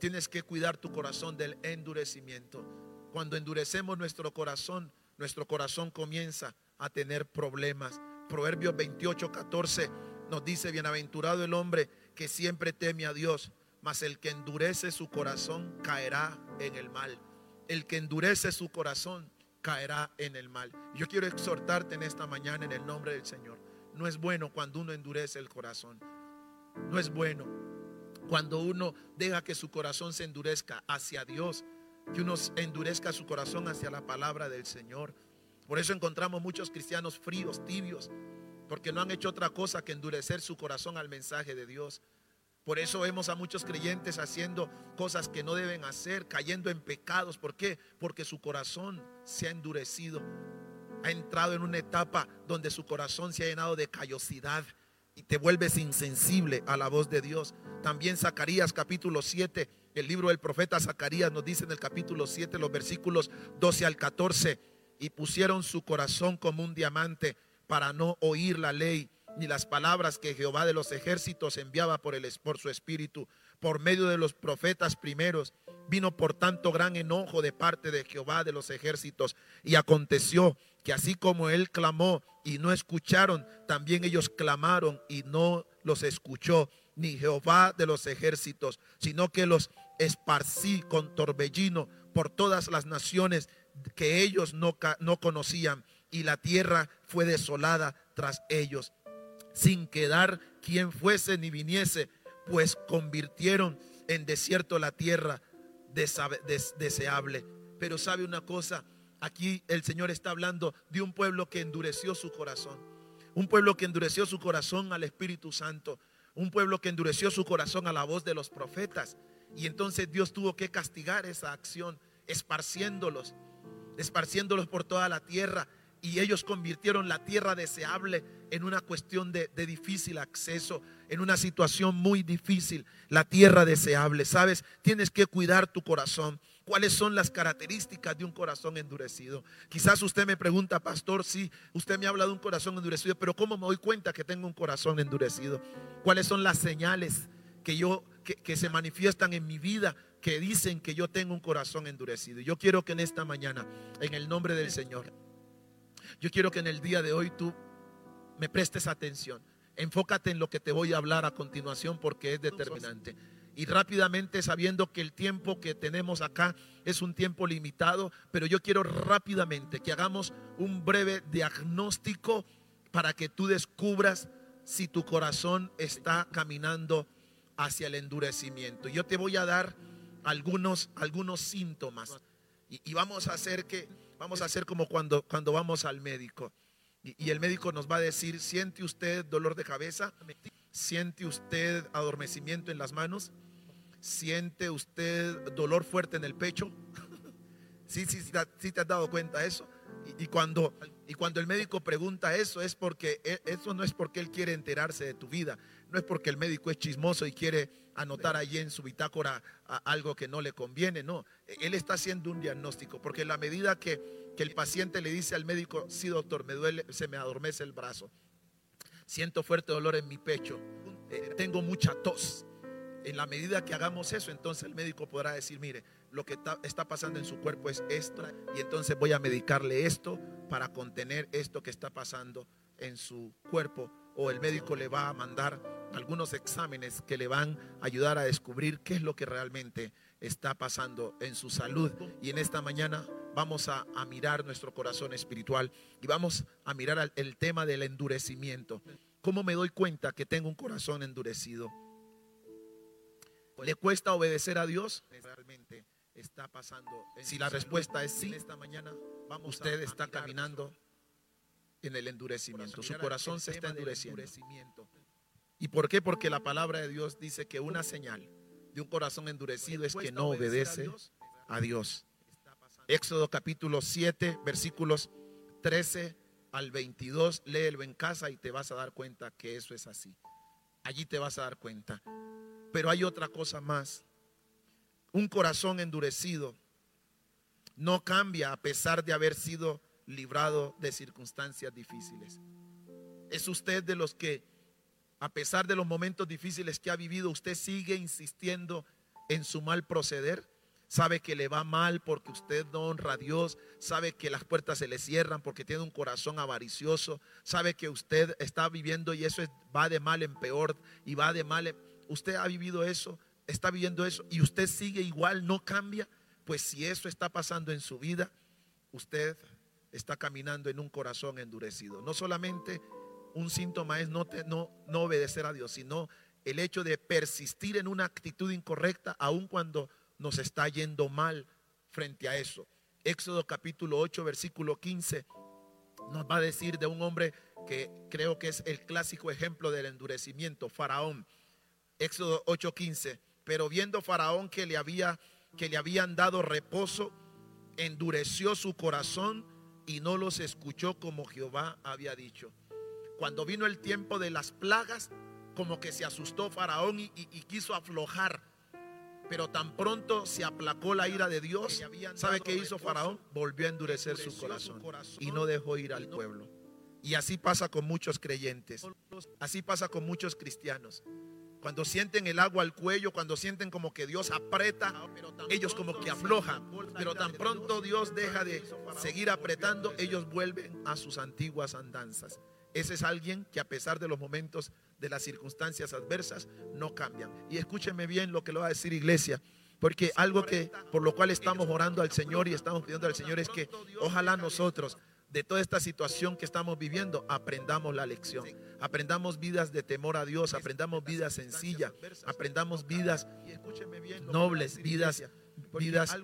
Tienes que cuidar tu corazón del endurecimiento. Cuando endurecemos nuestro corazón, nuestro corazón comienza a tener problemas. Proverbios 28, 14 nos dice, bienaventurado el hombre que siempre teme a Dios, mas el que endurece su corazón caerá en el mal. El que endurece su corazón caerá en el mal. Yo quiero exhortarte en esta mañana en el nombre del Señor. No es bueno cuando uno endurece el corazón. No es bueno cuando uno deja que su corazón se endurezca hacia Dios, que uno endurezca su corazón hacia la palabra del Señor. Por eso encontramos muchos cristianos fríos, tibios, porque no han hecho otra cosa que endurecer su corazón al mensaje de Dios. Por eso vemos a muchos creyentes haciendo cosas que no deben hacer, cayendo en pecados. ¿Por qué? Porque su corazón se ha endurecido. Ha entrado en una etapa donde su corazón se ha llenado de callosidad y te vuelves insensible a la voz de Dios. También Zacarías capítulo 7, el libro del profeta Zacarías nos dice en el capítulo 7, los versículos 12 al 14, y pusieron su corazón como un diamante para no oír la ley ni las palabras que Jehová de los ejércitos enviaba por, el, su espíritu, por medio de los profetas primeros. Vino por tanto gran enojo de parte de Jehová de los ejércitos. Y aconteció que así como él clamó y no escucharon, también ellos clamaron y no los escuchó ni Jehová de los ejércitos, sino que los esparcí con torbellino por todas las naciones que ellos no, no conocían, y la tierra fue desolada tras ellos sin quedar quien fuese ni viniese, pues convirtieron en desierto la tierra deseable. Pero sabe una cosa, aquí el Señor está hablando de un pueblo que endureció su corazón, un pueblo que endureció su corazón al Espíritu Santo, un pueblo que endureció su corazón a la voz de los profetas. Y entonces Dios tuvo que castigar esa acción, esparciéndolos, esparciéndolos por toda la tierra y ellos convirtieron la tierra deseable en una cuestión de, difícil acceso, en una situación muy difícil, la tierra deseable. Sabes, tienes que cuidar tu corazón. ¿Cuáles son las características de un corazón endurecido? Quizás usted me pregunta, pastor, sí, usted me habla de un corazón endurecido, pero ¿cómo me doy cuenta que tengo un corazón endurecido? ¿Cuáles son las señales que yo que, que se manifiestan en mi vida que dicen que yo tengo un corazón endurecido? Yo quiero que en esta mañana, en el nombre del Señor, yo quiero que en el día de hoy tú me prestes atención. Enfócate en lo que te voy a hablar a continuación porque es determinante. Y rápidamente, sabiendo que el tiempo que tenemos acá es un tiempo limitado, pero yo quiero rápidamente que hagamos un breve diagnóstico para que tú descubras si tu corazón está caminando hacia el endurecimiento. Yo te voy a dar algunos, algunos síntomas y, y vamos a hacer que Vamos a hacer como cuando, cuando vamos al médico. Y, el médico nos va a decir, ¿siente usted dolor de cabeza? ¿Siente usted adormecimiento en las manos? ¿Siente usted dolor fuerte en el pecho? sí, sí, sí, te has dado cuenta de eso. Y, cuando, y cuando el médico pregunta eso, es porque e, eso no es porque él quiere enterarse de tu vida, no es porque el médico es chismoso y quiere anotar allí en su bitácora algo que no le conviene, no. Él está haciendo un diagnóstico, porque la medida que, el paciente le dice al médico, sí doctor, me duele, se me adormece el brazo, siento fuerte dolor en mi pecho, eh, tengo mucha tos. En la medida que hagamos eso, entonces el médico podrá decir, mire, lo que está pasando en su cuerpo es esto, y entonces voy a medicarle esto para contener esto que está pasando en su cuerpo, o el médico le va a mandar algunos exámenes que le van a ayudar a descubrir qué es lo que realmente está pasando en su salud. Y en esta mañana vamos a, mirar nuestro corazón espiritual y vamos a mirar el tema del endurecimiento. ¿Cómo me doy cuenta que tengo un corazón endurecido? ¿Le cuesta obedecer a Dios? Realmente está pasando. Si la respuesta es sí, esta mañana usted está caminando en el endurecimiento. Su corazón se está endureciendo. ¿Y por qué? Porque la palabra de Dios dice que una señal de un corazón endurecido es que no obedece a Dios. Éxodo capítulo 7, versículos 13 al 22, léelo en casa y te vas a dar cuenta que eso es así. Allí te vas a dar cuenta. Pero hay otra cosa más. Un corazón endurecido no cambia a pesar de haber sido librado de circunstancias difíciles. Es usted de los que a pesar de los momentos difíciles que ha vivido, usted sigue insistiendo en su mal proceder. Sabe que le va mal porque usted no honra a Dios. Sabe que las puertas se le cierran porque tiene un corazón avaricioso. Sabe que usted está viviendo y eso va de mal en peor y va de mal. En... Usted ha vivido eso, está viviendo eso y usted sigue igual, no cambia. Pues si eso está pasando en su vida, usted está caminando en un corazón endurecido. No solamente un síntoma es no, no, obedecer a Dios, sino el hecho de persistir en una actitud incorrecta aun cuando nos está yendo mal frente a eso. Éxodo capítulo 8, versículo 15 nos va a decir de un hombre que creo que es el clásico ejemplo del endurecimiento, Faraón. Éxodo 8:15. Pero viendo Faraón que le había que le habían dado reposo, endureció su corazón y no los escuchó como Jehová había dicho. Cuando vino el tiempo de las plagas, como que se asustó Faraón y, quiso aflojar. Pero tan pronto se aplacó la ira de Dios, ¿sabe qué hizo Faraón? Volvió a endurecer su corazón y no dejó ir al pueblo. Y así pasa con muchos creyentes, así pasa con muchos cristianos. Cuando sienten el agua al cuello, cuando sienten como que Dios aprieta, ellos como que aflojan. Pero tan pronto Dios deja de seguir apretando, ellos vuelven a sus antiguas andanzas. Ese es alguien que a pesar de los momentos de las circunstancias adversas no cambian. Y escúcheme bien lo que lo va a decir iglesia. Porque algo que por lo cual estamos orando al Señor y estamos pidiendo al Señor es que ojalá nosotros de toda esta situación que estamos viviendo aprendamos la lección. Aprendamos vidas de temor a Dios, aprendamos vidas sencillas, aprendamos vidas nobles, vidas vidas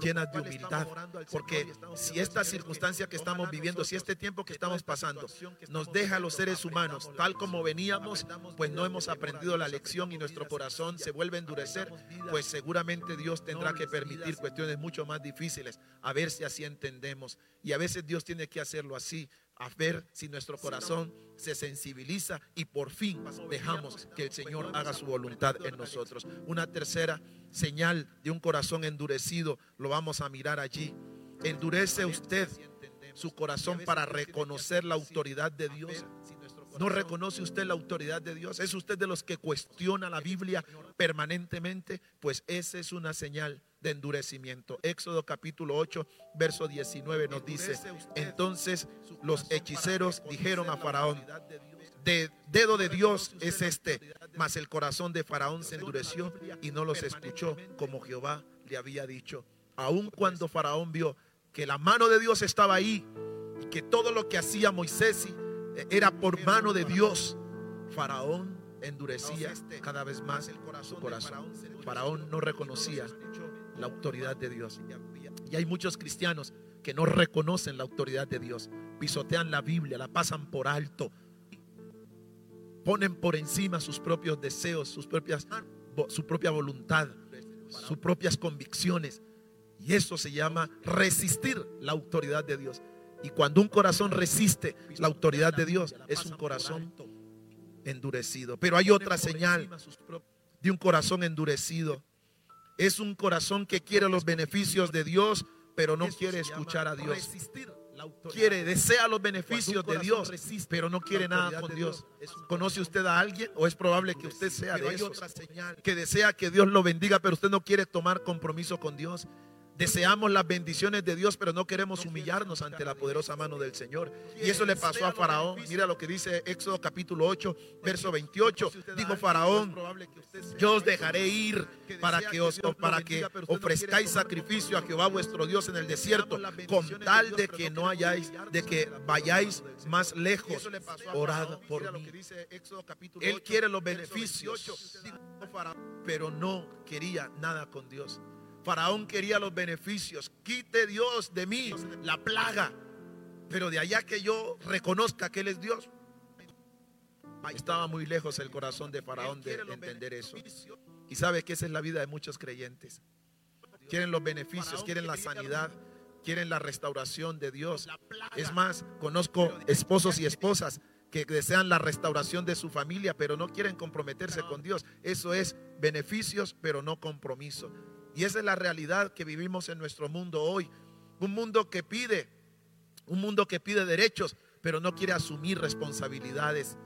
llenas de humildad. Porque si esta circunstancia que estamos viviendo, si este tiempo que estamos pasando nos deja a los seres humanos tal como veníamos, pues no hemos aprendido la lección y nuestro corazón se vuelve a endurecer, pues seguramente Dios tendrá que permitir cuestiones mucho más difíciles, a ver si así entendemos. Y a veces Dios tiene que hacerlo así a ver si nuestro corazón se sensibiliza y por fin dejamos que el Señor haga su voluntad en nosotros. Una tercera señal de un corazón endurecido lo vamos a mirar allí. Endurece usted su corazón para reconocer la autoridad de Dios. ¿No reconoce usted la autoridad de Dios? ¿Es usted de los que cuestiona la Biblia permanentemente? Pues esa es una señal de endurecimiento. Éxodo capítulo 8, verso 19 nos dice, entonces los hechiceros dijeron a Faraón, de dedo de Dios es este, mas el corazón de Faraón se endureció y no los escuchó como Jehová le había dicho. Aun cuando Faraón vio que la mano de Dios estaba ahí y que todo lo que hacía Moisés era por mano de Dios, Faraón endurecía cada vez más su corazón. Faraón no reconocía la autoridad de Dios. Y hay muchos cristianos que no reconocen la autoridad de Dios, pisotean la Biblia, la pasan por alto, ponen por encima sus propios deseos, sus propias, su propia voluntad, sus propias convicciones. Y eso se llama resistir la autoridad de Dios. Y cuando un corazón resiste la autoridad de Dios, es un corazón endurecido. Pero hay otra señal de un corazón endurecido es un corazón que quiere los beneficios de Dios, pero no quiere escuchar a Dios. Quiere, desea los beneficios de Dios, pero no quiere nada con Dios. ¿Conoce usted a alguien o es probable que usted sea de esos que desea que Dios lo bendiga, pero usted no quiere tomar compromiso con Dios? Deseamos las bendiciones de Dios, pero no queremos humillarnos ante la poderosa mano del Señor. Y eso le pasó a Faraón. Mira lo que dice Éxodo capítulo 8, verso 28. Dijo Faraón, yo os dejaré ir para que, os, para que ofrezcáis sacrificio a Jehová vuestro Dios en el desierto, con tal de que no hayáis, de que vayáis más lejos. Orad por mí. Él quiere los beneficios, pero no quería nada con Dios. Faraón quería los beneficios. Quite Dios de mí la plaga. Pero de allá que yo reconozca que Él es Dios. Estaba muy lejos el corazón de Faraón de entender eso. Y sabe que esa es la vida de muchos creyentes. Quieren los beneficios, quieren la sanidad, quieren la restauración de Dios. Es más, conozco esposos y esposas que desean la restauración de su familia, pero no quieren comprometerse con Dios. Eso es beneficios, pero no compromiso. Y esa es la realidad que vivimos en nuestro mundo hoy. Un mundo que pide, un mundo que pide derechos, pero no quiere asumir responsabilidades.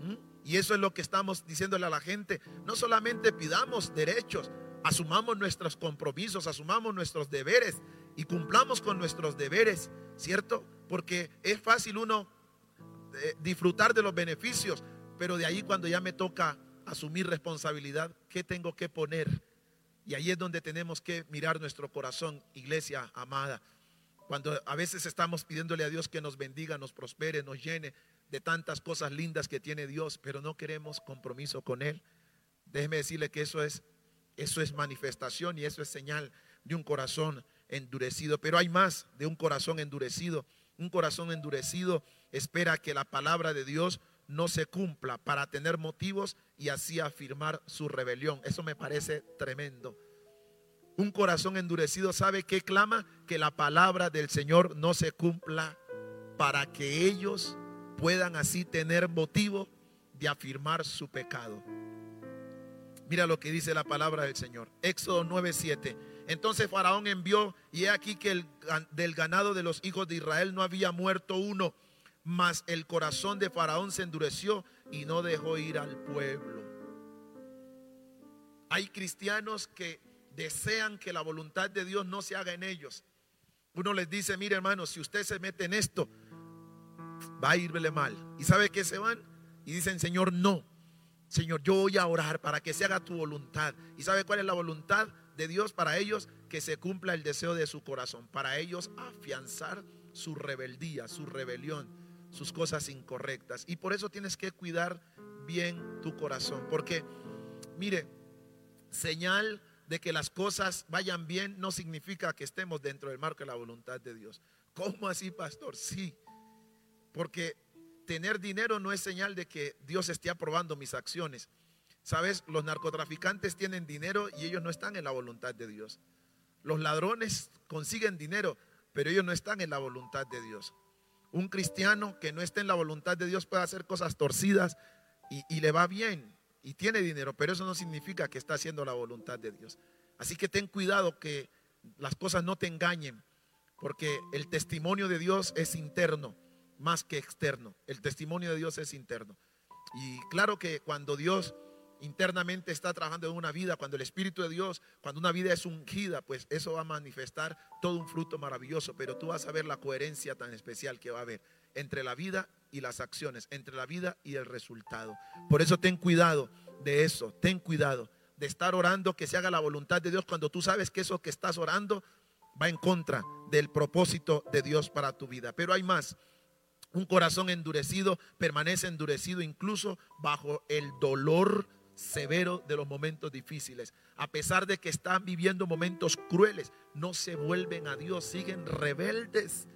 ¿Mm? Y eso es lo que estamos diciéndole a la gente. No solamente pidamos derechos, asumamos nuestros compromisos, asumamos nuestros deberes y cumplamos con nuestros deberes, ¿cierto? Porque es fácil uno eh, disfrutar de los beneficios, pero de ahí cuando ya me toca asumir responsabilidad, ¿qué tengo que poner? Y ahí es donde tenemos que mirar nuestro corazón, iglesia amada. Cuando a veces estamos pidiéndole a Dios que nos bendiga, nos prospere, nos llene de tantas cosas lindas que tiene Dios, pero no queremos compromiso con Él. Déjeme decirle que eso es, eso es manifestación y eso es señal de un corazón endurecido. Pero hay más de un corazón endurecido. Un corazón endurecido espera que la palabra de Dios no se cumpla para tener motivos y así afirmar su rebelión. Eso me parece tremendo. Un corazón endurecido sabe que clama que la palabra del Señor no se cumpla para que ellos puedan así tener motivo de afirmar su pecado. Mira lo que dice la palabra del Señor. Éxodo 9:7. Entonces Faraón envió y he aquí que el, del ganado de los hijos de Israel no había muerto uno, mas el corazón de Faraón se endureció y no dejó ir al pueblo. Hay cristianos que desean que la voluntad de Dios no se haga en ellos. Uno les dice, mire hermano, si usted se mete en esto, va a irle mal. ¿Y sabe que se van? Y dicen, Señor, no. Señor, yo voy a orar para que se haga tu voluntad. ¿Y sabe cuál es la voluntad de Dios para ellos? Que se cumpla el deseo de su corazón. Para ellos afianzar su rebeldía, su rebelión, sus cosas incorrectas. Y por eso tienes que cuidar bien tu corazón. Porque, mire, señal de que las cosas vayan bien no significa que estemos dentro del marco de la voluntad de Dios. ¿Cómo así, pastor? Sí, porque tener dinero no es señal de que Dios esté aprobando mis acciones. Sabes, los narcotraficantes tienen dinero y ellos no están en la voluntad de Dios. Los ladrones consiguen dinero, pero ellos no están en la voluntad de Dios. Un cristiano que no esté en la voluntad de Dios puede hacer cosas torcidas y, y le va bien y tiene dinero, pero eso no significa que está haciendo la voluntad de Dios. Así que ten cuidado que las cosas no te engañen, porque el testimonio de Dios es interno más que externo. El testimonio de Dios es interno. Y claro que cuando Dios internamente está trabajando en una vida, cuando el Espíritu de Dios, cuando una vida es ungida, pues eso va a manifestar todo un fruto maravilloso, pero tú vas a ver la coherencia tan especial que va a haber entre la vida y las acciones, entre la vida y el resultado. Por eso ten cuidado de eso, ten cuidado de estar orando que se haga la voluntad de Dios cuando tú sabes que eso que estás orando va en contra del propósito de Dios para tu vida. Pero hay más. Un corazón endurecido permanece endurecido incluso bajo el dolor severo de los momentos difíciles. A pesar de que están viviendo momentos crueles, no se vuelven a Dios, siguen rebeldes.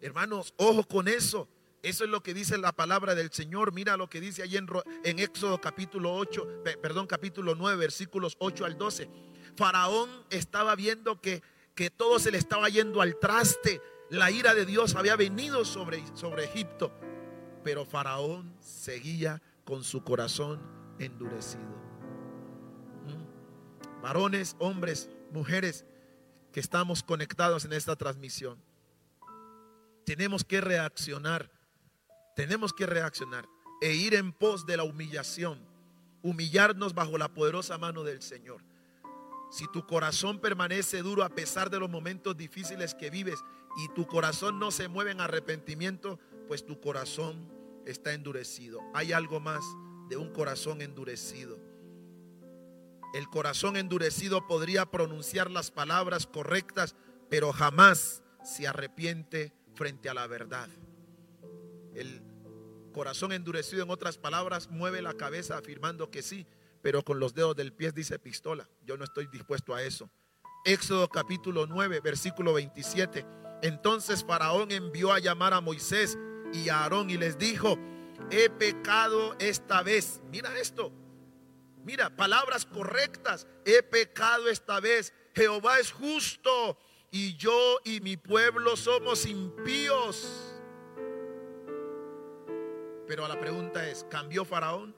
Hermanos, ojo con eso. Eso es lo que dice la palabra del Señor. Mira lo que dice ahí en, en Éxodo capítulo 8, perdón, capítulo 9, versículos 8 al 12. Faraón estaba viendo que, que todo se le estaba yendo al traste. La ira de Dios había venido sobre, sobre Egipto. Pero Faraón seguía con su corazón endurecido. ¿Mm? Varones, hombres, mujeres que estamos conectados en esta transmisión. Tenemos que reaccionar tenemos que reaccionar e ir en pos de la humillación, humillarnos bajo la poderosa mano del Señor. Si tu corazón permanece duro a pesar de los momentos difíciles que vives y tu corazón no se mueve en arrepentimiento, pues tu corazón está endurecido. Hay algo más de un corazón endurecido. El corazón endurecido podría pronunciar las palabras correctas, pero jamás se arrepiente frente a la verdad. El Corazón endurecido, en otras palabras, mueve la cabeza afirmando que sí, pero con los dedos del pie dice pistola. Yo no estoy dispuesto a eso. Éxodo capítulo 9, versículo 27. Entonces Faraón envió a llamar a Moisés y a Aarón y les dijo, he pecado esta vez. Mira esto. Mira, palabras correctas. He pecado esta vez. Jehová es justo y yo y mi pueblo somos impíos. Pero la pregunta es, ¿cambió Faraón?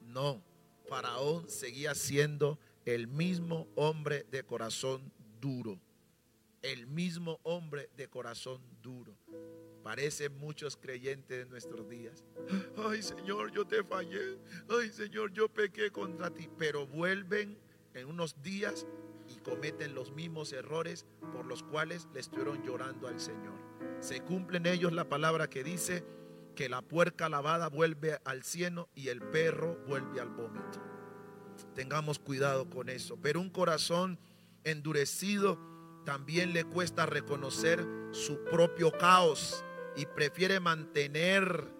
No, Faraón seguía siendo el mismo hombre de corazón duro. El mismo hombre de corazón duro. Parecen muchos creyentes de nuestros días. Ay Señor, yo te fallé. Ay Señor, yo pequé contra ti. Pero vuelven en unos días y cometen los mismos errores por los cuales le estuvieron llorando al Señor. Se cumplen ellos la palabra que dice, que la puerca lavada vuelve al cielo y el perro vuelve al vómito. Tengamos cuidado con eso. Pero un corazón endurecido también le cuesta reconocer su propio caos y prefiere mantener,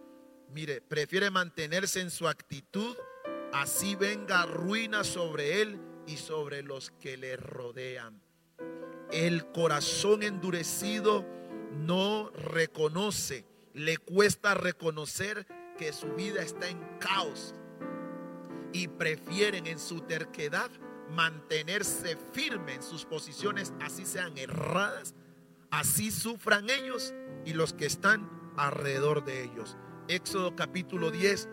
mire, prefiere mantenerse en su actitud, así venga ruina sobre él y sobre los que le rodean. El corazón endurecido no reconoce, le cuesta reconocer que su vida está en caos y prefieren en su terquedad mantenerse firme en sus posiciones, así sean erradas, así sufran ellos y los que están alrededor de ellos. Éxodo capítulo 10,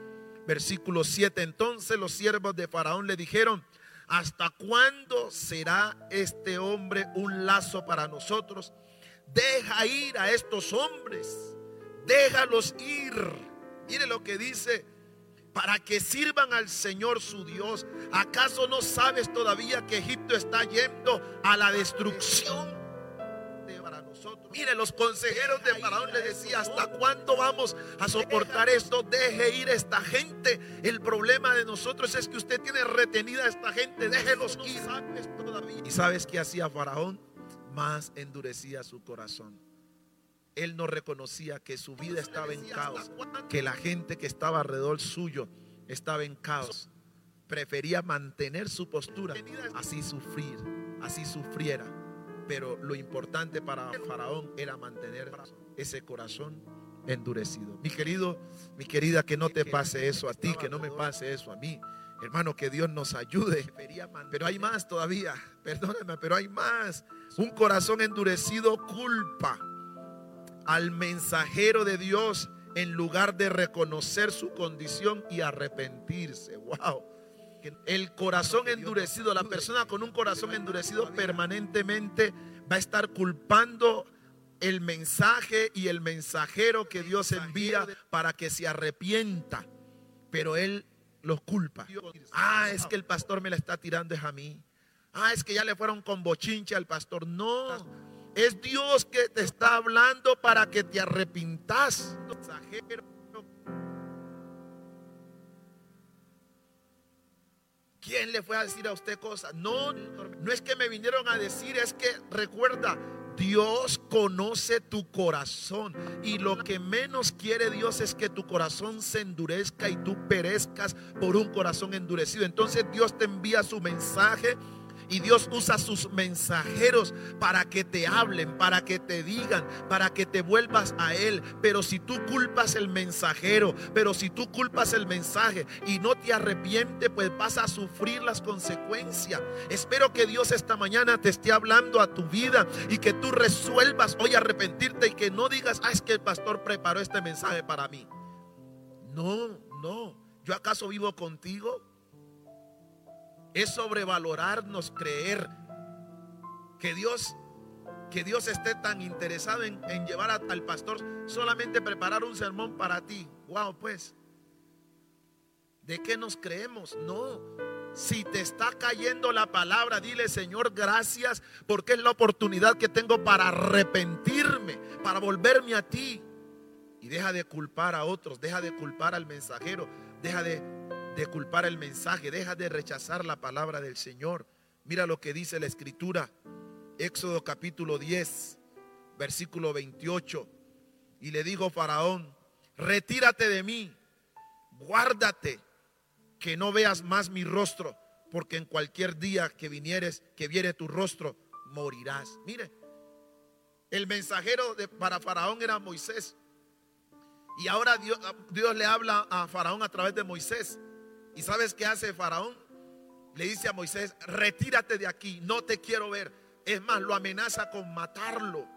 versículo 7. Entonces los siervos de Faraón le dijeron, ¿hasta cuándo será este hombre un lazo para nosotros? Deja ir a estos hombres, déjalos ir. Mire lo que dice, para que sirvan al Señor su Dios. ¿Acaso no sabes todavía que Egipto está yendo a la destrucción? Mire, los consejeros de Faraón le decía, ¿hasta cuándo vamos a soportar esto? Deje ir a esta gente. El problema de nosotros es que usted tiene retenida a esta gente. Déjelos ir. ¿Y sabes qué hacía Faraón? Más endurecía su corazón. Él no reconocía que su vida estaba en caos, que la gente que estaba alrededor suyo estaba en caos. Prefería mantener su postura, así sufrir, así sufriera pero lo importante para Faraón era mantener ese corazón endurecido. Mi querido, mi querida, que no te pase eso a ti, que no me pase eso a mí. Hermano, que Dios nos ayude. Pero hay más todavía. Perdóname, pero hay más. Un corazón endurecido culpa al mensajero de Dios en lugar de reconocer su condición y arrepentirse. Wow. El corazón endurecido, la persona con un corazón endurecido permanentemente va a estar culpando el mensaje y el mensajero que Dios envía para que se arrepienta. Pero él los culpa. Ah, es que el pastor me la está tirando es a mí. Ah, es que ya le fueron con bochinche al pastor. No, es Dios que te está hablando para que te arrepintas. ¿Quién le fue a decir a usted cosas? No, no es que me vinieron a decir, es que recuerda, Dios conoce tu corazón y lo que menos quiere Dios es que tu corazón se endurezca y tú perezcas por un corazón endurecido. Entonces Dios te envía su mensaje y Dios usa sus mensajeros para que te hablen, para que te digan, para que te vuelvas a Él. Pero si tú culpas el mensajero, pero si tú culpas el mensaje y no te arrepientes, pues vas a sufrir las consecuencias. Espero que Dios esta mañana te esté hablando a tu vida y que tú resuelvas hoy arrepentirte y que no digas, ah, es que el pastor preparó este mensaje para mí. No, no. ¿Yo acaso vivo contigo? Es sobrevalorarnos creer que Dios que Dios esté tan interesado en, llevar al pastor solamente preparar un sermón para ti. Wow, pues. ¿De qué nos creemos? No. Si te está cayendo la palabra, dile, Señor, gracias, porque es la oportunidad que tengo para arrepentirme, para volverme a ti. Y deja de culpar a otros, deja de culpar al mensajero, deja de de culpar el mensaje, deja de rechazar la palabra del Señor. Mira lo que dice la escritura, Éxodo capítulo 10, versículo 28. Y le dijo Faraón, retírate de mí, guárdate, que no veas más mi rostro, porque en cualquier día que vinieres, que viere tu rostro, morirás. Mire, el mensajero de, para Faraón era Moisés. Y ahora Dios, Dios le habla a Faraón a través de Moisés. ¿Y sabes qué hace Faraón? Le dice a Moisés, retírate de aquí, no te quiero ver. Es más, lo amenaza con matarlo.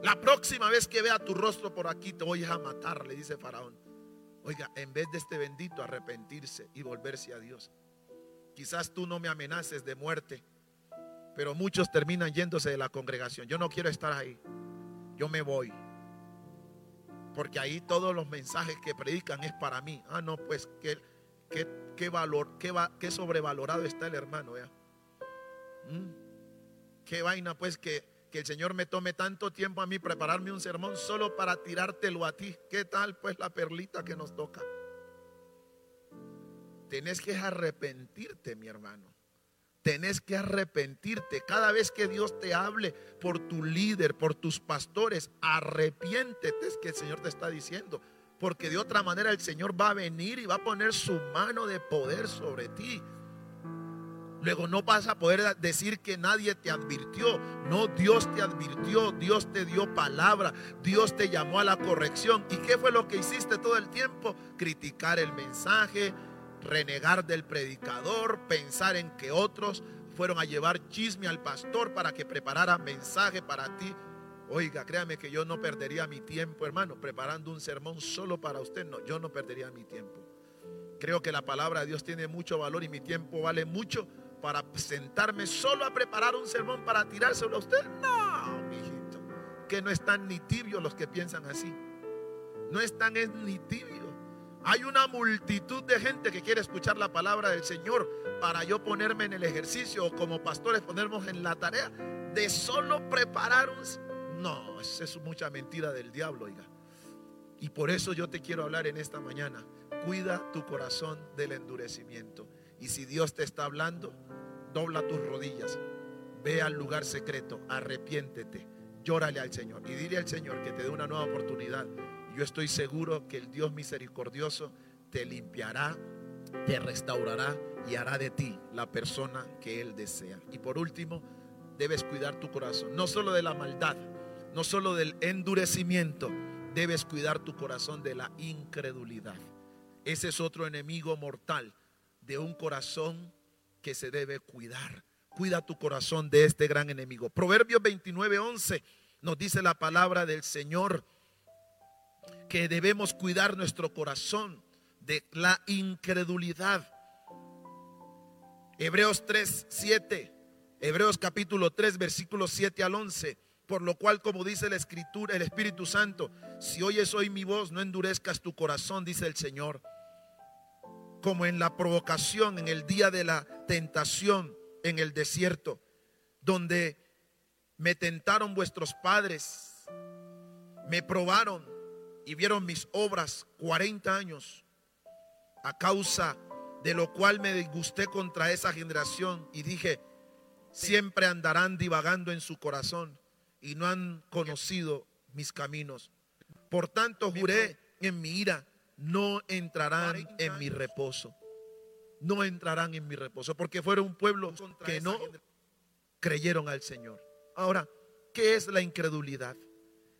La próxima vez que vea tu rostro por aquí te voy a matar, le dice Faraón. Oiga, en vez de este bendito arrepentirse y volverse a Dios. Quizás tú no me amenaces de muerte, pero muchos terminan yéndose de la congregación. Yo no quiero estar ahí. Yo me voy. Porque ahí todos los mensajes que predican es para mí. Ah, no, pues que qué, valor, qué, va, qué, sobrevalorado está el hermano. ¿Mm? Qué vaina pues que, que el Señor me tome tanto tiempo a mí prepararme un sermón solo para tirártelo a ti. ¿Qué tal pues la perlita que nos toca? Tenés que arrepentirte, mi hermano. Tenés que arrepentirte. Cada vez que Dios te hable por tu líder, por tus pastores, arrepiéntete, es que el Señor te está diciendo porque de otra manera el Señor va a venir y va a poner su mano de poder sobre ti. Luego no vas a poder decir que nadie te advirtió. No, Dios te advirtió, Dios te dio palabra, Dios te llamó a la corrección. ¿Y qué fue lo que hiciste todo el tiempo? Criticar el mensaje, renegar del predicador, pensar en que otros fueron a llevar chisme al pastor para que preparara mensaje para ti. Oiga, créame que yo no perdería mi tiempo, hermano, preparando un sermón solo para usted. No, yo no perdería mi tiempo. Creo que la palabra de Dios tiene mucho valor y mi tiempo vale mucho para sentarme solo a preparar un sermón para tirárselo a usted. No, mijito. Que no están ni tibios los que piensan así. No están ni tibios. Hay una multitud de gente que quiere escuchar la palabra del Señor para yo ponerme en el ejercicio o como pastores ponernos en la tarea de solo preparar un... No, eso es mucha mentira del diablo, oiga. Y por eso yo te quiero hablar en esta mañana. Cuida tu corazón del endurecimiento. Y si Dios te está hablando, dobla tus rodillas, ve al lugar secreto, arrepiéntete, llórale al Señor y dile al Señor que te dé una nueva oportunidad. Yo estoy seguro que el Dios misericordioso te limpiará, te restaurará y hará de ti la persona que Él desea. Y por último, debes cuidar tu corazón, no solo de la maldad, no solo del endurecimiento, debes cuidar tu corazón de la incredulidad. Ese es otro enemigo mortal de un corazón que se debe cuidar. Cuida tu corazón de este gran enemigo. Proverbios 29, 11 nos dice la palabra del Señor que debemos cuidar nuestro corazón de la incredulidad. Hebreos 3, 7. Hebreos capítulo 3, versículos 7 al 11. Por lo cual, como dice la Escritura, el Espíritu Santo, si oyes hoy mi voz, no endurezcas tu corazón, dice el Señor. Como en la provocación, en el día de la tentación en el desierto, donde me tentaron vuestros padres, me probaron y vieron mis obras 40 años, a causa de lo cual me disgusté contra esa generación y dije, siempre andarán divagando en su corazón y no han conocido mis caminos. Por tanto juré en mi ira no entrarán en mi reposo. No entrarán en mi reposo, porque fueron un pueblo que no creyeron al Señor. Ahora, ¿qué es la incredulidad?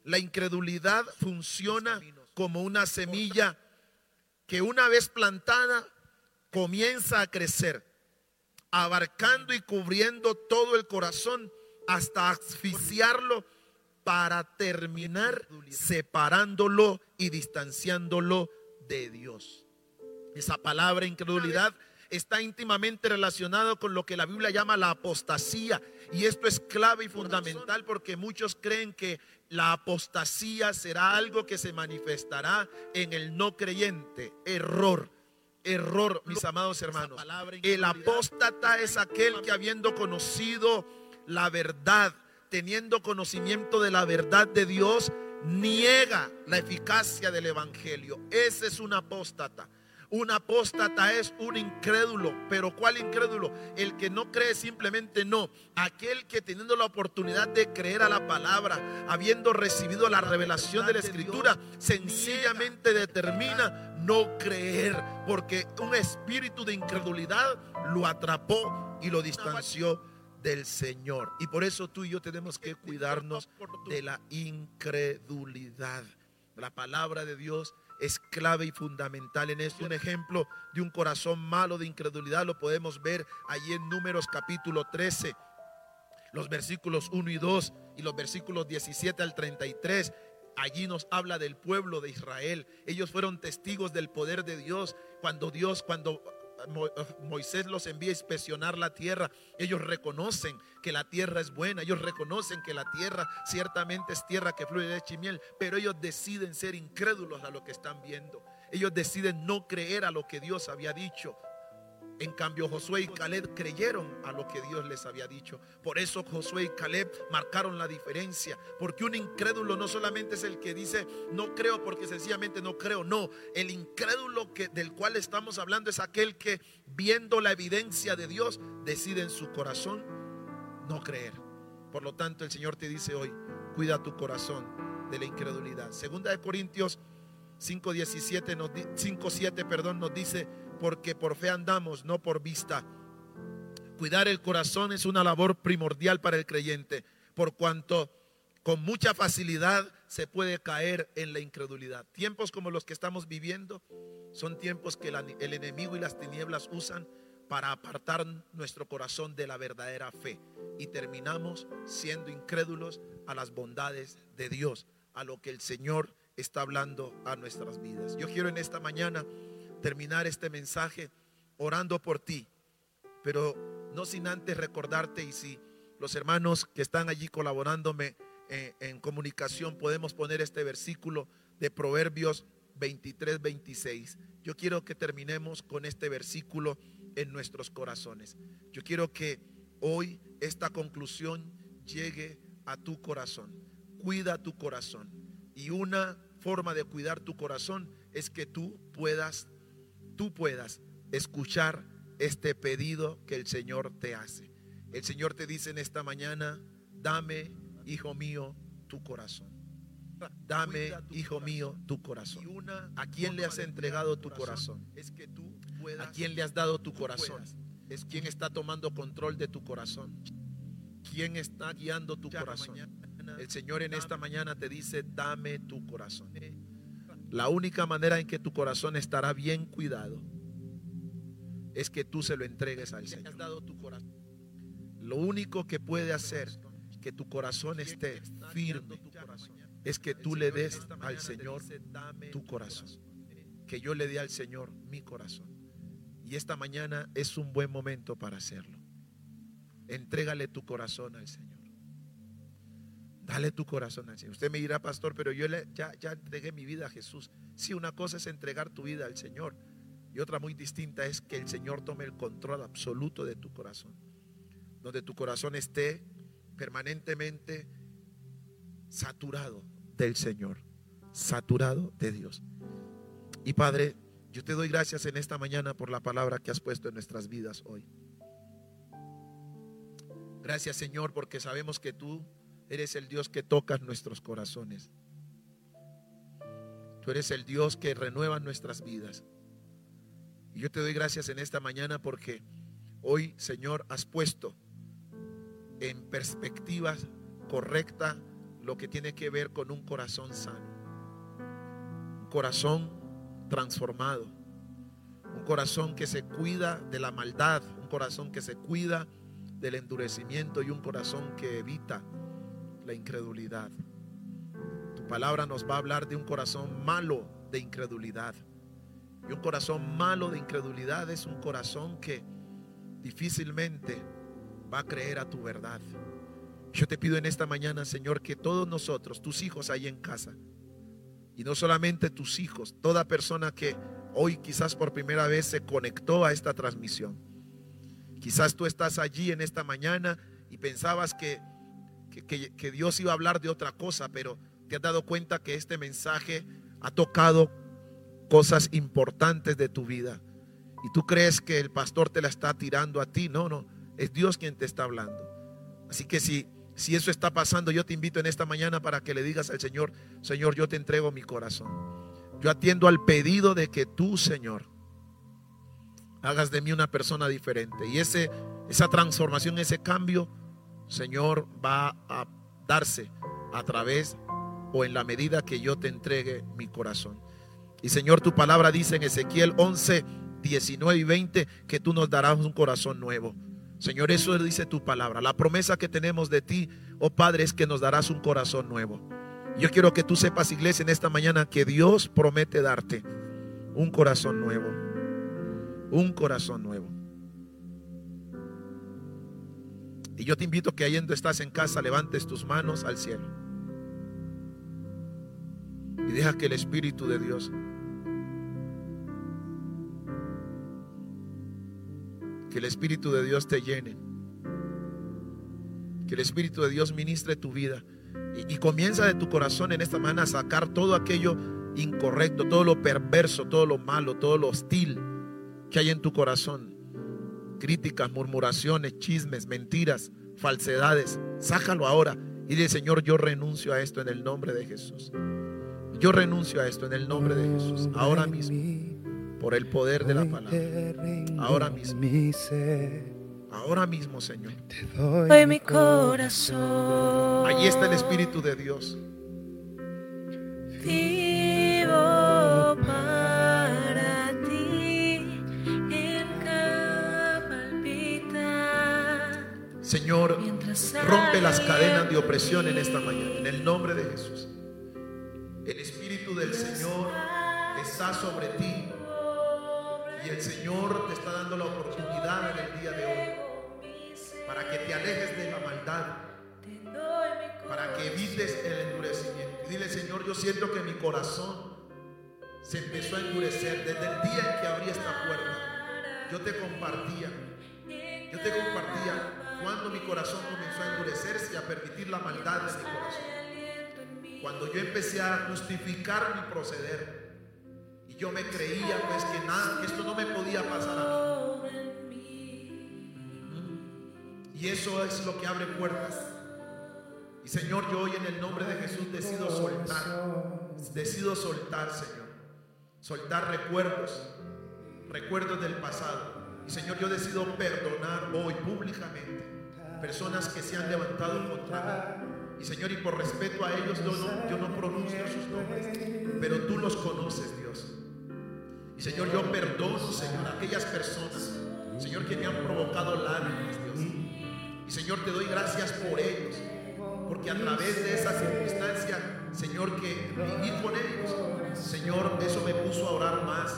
La incredulidad funciona como una semilla que una vez plantada comienza a crecer, abarcando y cubriendo todo el corazón hasta asfixiarlo para terminar separándolo y distanciándolo de Dios. Esa palabra incredulidad está íntimamente relacionado con lo que la Biblia llama la apostasía. Y esto es clave y fundamental porque muchos creen que la apostasía será algo que se manifestará en el no creyente. Error. Error, mis amados hermanos. El apóstata es aquel que habiendo conocido la verdad, teniendo conocimiento de la verdad de Dios, niega la eficacia del Evangelio. Ese es un apóstata. Un apóstata es un incrédulo, pero ¿cuál incrédulo? El que no cree simplemente no. Aquel que teniendo la oportunidad de creer a la palabra, habiendo recibido la revelación de la escritura, sencillamente determina no creer, porque un espíritu de incredulidad lo atrapó y lo distanció del Señor. Y por eso tú y yo tenemos que cuidarnos de la incredulidad. La palabra de Dios es clave y fundamental en esto. Un ejemplo de un corazón malo de incredulidad lo podemos ver allí en Números capítulo 13, los versículos 1 y 2 y los versículos 17 al 33. Allí nos habla del pueblo de Israel. Ellos fueron testigos del poder de Dios cuando Dios, cuando eh, Moisés los envía a inspeccionar la tierra. Ellos reconocen que la tierra es buena, ellos reconocen que la tierra ciertamente es tierra que fluye de chimiel, pero ellos deciden ser incrédulos a lo que están viendo. Ellos deciden no creer a lo que Dios había dicho. En cambio, Josué y Caleb creyeron a lo que Dios les había dicho. Por eso Josué y Caleb marcaron la diferencia. Porque un incrédulo no solamente es el que dice, no creo porque sencillamente no creo. No, el incrédulo que, del cual estamos hablando es aquel que viendo la evidencia de Dios decide en su corazón no creer. Por lo tanto, el Señor te dice hoy, cuida tu corazón de la incredulidad. Segunda de Corintios 5:17 nos 5:7, perdón, nos dice porque por fe andamos, no por vista. Cuidar el corazón es una labor primordial para el creyente, por cuanto con mucha facilidad se puede caer en la incredulidad. Tiempos como los que estamos viviendo son tiempos que el enemigo y las tinieblas usan para apartar nuestro corazón de la verdadera fe y terminamos siendo incrédulos a las bondades de Dios, a lo que el Señor está hablando a nuestras vidas. Yo quiero en esta mañana terminar este mensaje orando por ti, pero no sin antes recordarte y si los hermanos que están allí colaborándome eh, en comunicación podemos poner este versículo de Proverbios 23, 26. Yo quiero que terminemos con este versículo en nuestros corazones. Yo quiero que hoy esta conclusión llegue a tu corazón. Cuida tu corazón. Y una forma de cuidar tu corazón es que tú puedas, tú puedas escuchar este pedido que el Señor te hace. El Señor te dice en esta mañana, dame, hijo mío, tu corazón. Dame, hijo mío, tu corazón. ¿A quién le has entregado tu corazón? ¿A quién le has dado tu corazón? Es quien está tomando control de tu corazón. ¿Quién está guiando tu corazón? El Señor en esta mañana te dice, dame tu corazón. La única manera en que tu corazón estará bien cuidado es que tú se lo entregues al Señor. Lo único que puede hacer que tu corazón esté firme es que tú le des al Señor tu corazón. Que yo le dé al Señor mi corazón. Y esta mañana es un buen momento para hacerlo. Entrégale tu corazón al Señor. Dale tu corazón al Señor. Usted me dirá, pastor, pero yo ya, ya entregué mi vida a Jesús. Sí, una cosa es entregar tu vida al Señor. Y otra muy distinta es que el Señor tome el control absoluto de tu corazón. Donde tu corazón esté permanentemente saturado del Señor. Saturado de Dios. Y Padre, yo te doy gracias en esta mañana por la palabra que has puesto en nuestras vidas hoy. Gracias Señor porque sabemos que tú eres el Dios que tocas nuestros corazones. Tú eres el Dios que renueva nuestras vidas. Y yo te doy gracias en esta mañana porque hoy, Señor, has puesto en perspectiva correcta lo que tiene que ver con un corazón sano. Un corazón transformado. Un corazón que se cuida de la maldad, un corazón que se cuida del endurecimiento y un corazón que evita la incredulidad. Tu palabra nos va a hablar de un corazón malo de incredulidad. Y un corazón malo de incredulidad es un corazón que difícilmente va a creer a tu verdad. Yo te pido en esta mañana, Señor, que todos nosotros, tus hijos ahí en casa, y no solamente tus hijos, toda persona que hoy quizás por primera vez se conectó a esta transmisión. Quizás tú estás allí en esta mañana y pensabas que, que, Dios iba a hablar de otra cosa, pero te has dado cuenta que este mensaje ha tocado cosas importantes de tu vida. Y tú crees que el pastor te la está tirando a ti. No, no, es Dios quien te está hablando. Así que si si eso está pasando, yo te invito en esta mañana para que le digas al Señor, Señor, yo te entrego mi corazón. Yo atiendo al pedido de que tú, Señor, hagas de mí una persona diferente. Y ese, esa transformación, ese cambio, Señor, va a darse a través o en la medida que yo te entregue mi corazón. Y Señor, tu palabra dice en Ezequiel 11, 19 y 20 que tú nos darás un corazón nuevo. Señor, eso dice tu palabra. La promesa que tenemos de ti, oh Padre, es que nos darás un corazón nuevo. Yo quiero que tú sepas, iglesia, en esta mañana que Dios promete darte un corazón nuevo. Un corazón nuevo. Y yo te invito que donde estás en casa levantes tus manos al cielo. Y deja que el Espíritu de Dios Que el Espíritu de Dios te llene. Que el Espíritu de Dios ministre tu vida. Y, comienza de tu corazón en esta mañana a sacar todo aquello incorrecto, todo lo perverso, todo lo malo, todo lo hostil que hay en tu corazón. Críticas, murmuraciones, chismes, mentiras, falsedades. Sácalo ahora y dile, Señor, yo renuncio a esto en el nombre de Jesús. Yo renuncio a esto en el nombre de Jesús. Ahora mismo por el poder de la palabra. Ahora mismo. Ahora mismo, Señor. Te doy mi corazón. Allí está el Espíritu de Dios. Vivo Señor, rompe las cadenas de opresión en esta mañana, en el nombre de Jesús. El Espíritu del Señor está sobre ti y el Señor te está dando la oportunidad en el día de hoy para que te alejes de la maldad, para que evites el endurecimiento. Y dile, Señor, yo siento que mi corazón se empezó a endurecer desde el día en que abrí esta puerta. Yo te compartía, yo te compartía cuando mi corazón comenzó a endurecerse y a permitir la maldad de mi corazón. Cuando yo empecé a justificar mi proceder y yo me creía pues que nada, que esto no me podía pasar a mí. Y eso es lo que abre puertas. Y Señor, yo hoy en el nombre de Jesús decido soltar, decido soltar, Señor, soltar recuerdos, recuerdos del pasado. Y Señor, yo decido perdonar hoy públicamente personas que se han levantado contra mí. Y Señor, y por respeto a ellos, yo no, yo no pronuncio sus nombres, pero tú los conoces, Dios. Y Señor, yo perdono, Señor, aquellas personas, Señor, que me han provocado lágrimas, Dios. Y Señor, te doy gracias por ellos, porque a través de esa circunstancia, Señor, que viví con ellos, Señor, eso me puso a orar más.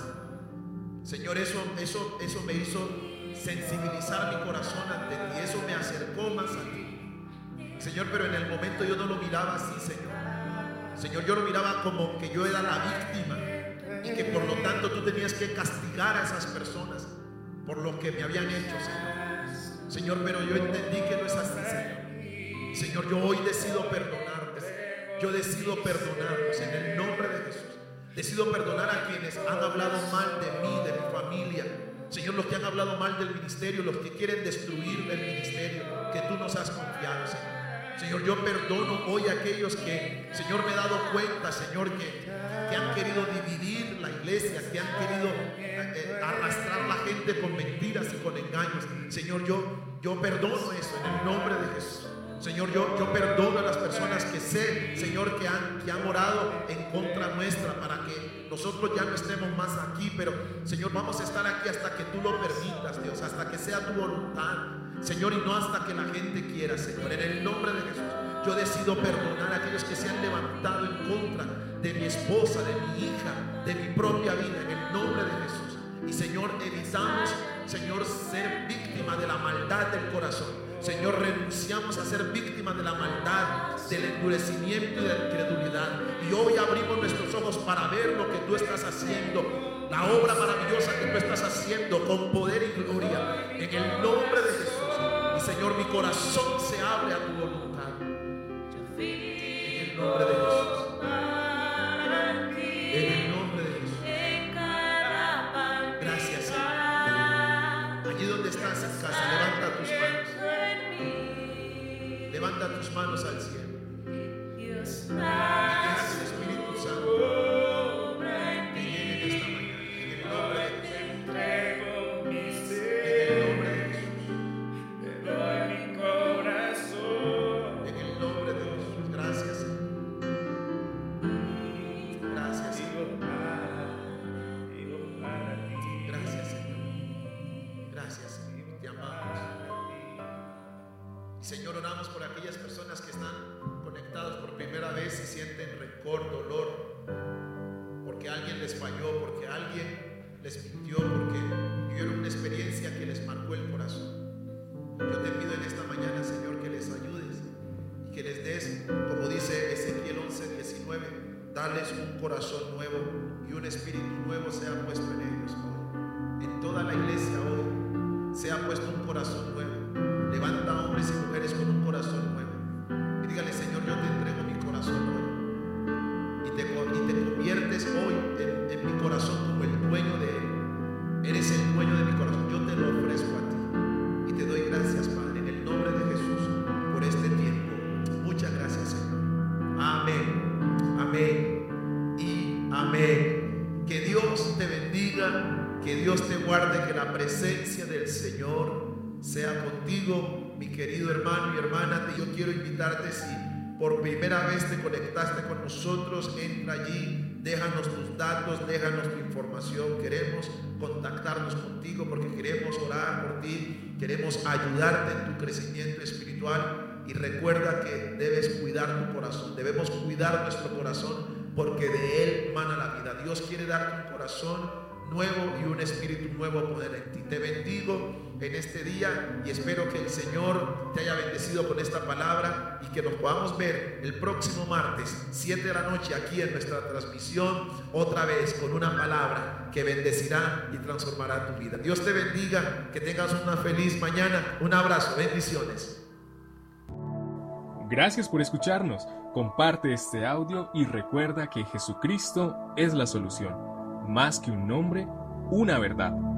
Señor, eso, eso, eso me hizo sensibilizar mi corazón ante ti, eso me acercó más a ti. Señor, pero en el momento yo no lo miraba así, Señor. Señor, yo lo miraba como que yo era la víctima y que por lo tanto tú tenías que castigar a esas personas por lo que me habían hecho, Señor. Señor, pero yo entendí que no es así, Señor. Señor, yo hoy decido perdonarles. Yo decido perdonarlos en el nombre de Jesús. Decido perdonar a quienes han hablado mal de mí, de mi familia. Señor, los que han hablado mal del ministerio, los que quieren destruir el ministerio que tú nos has confiado, Señor. Señor, yo perdono hoy a aquellos que, Señor, me he dado cuenta, Señor, que, han querido dividir la iglesia, que han querido eh, arrastrar la gente con mentiras y con engaños. Señor, yo, yo perdono eso en el nombre de Jesús. Señor, yo, yo perdono a las personas que sé, Señor, que han, que han orado en contra nuestra para que nosotros ya no estemos más aquí, pero Señor, vamos a estar aquí hasta que tú lo permitas, Dios, hasta que sea tu voluntad. Señor, y no hasta que la gente quiera, Señor. En el nombre de Jesús, yo decido perdonar a aquellos que se han levantado en contra de mi esposa, de mi hija, de mi propia vida, en el nombre de Jesús. Y Señor, evitamos, Señor, ser víctima de la maldad del corazón. Señor, renunciamos a ser víctimas de la maldad, del endurecimiento y de la incredulidad. Y hoy abrimos nuestros ojos para ver lo que tú estás haciendo, la obra maravillosa que tú estás haciendo con poder y gloria. En el nombre de Jesús. Y Señor, mi corazón se abre a tu voluntad. En el nombre de Jesús. En el nombre de Jesús. Gracias, Señor. Allí donde estás en casa, presencia del Señor sea contigo, mi querido hermano y hermana. Yo quiero invitarte si por primera vez te conectaste con nosotros, entra allí, déjanos tus datos, déjanos tu información. Queremos contactarnos contigo porque queremos orar por ti, queremos ayudarte en tu crecimiento espiritual. Y recuerda que debes cuidar tu corazón, debemos cuidar nuestro corazón porque de él mana la vida. Dios quiere darte un corazón nuevo y un espíritu nuevo poder en ti. Te bendigo en este día y espero que el Señor te haya bendecido con esta palabra y que nos podamos ver el próximo martes, 7 de la noche, aquí en nuestra transmisión, otra vez con una palabra que bendecirá y transformará tu vida. Dios te bendiga, que tengas una feliz mañana. Un abrazo, bendiciones. Gracias por escucharnos. Comparte este audio y recuerda que Jesucristo es la solución más que un nombre, una verdad.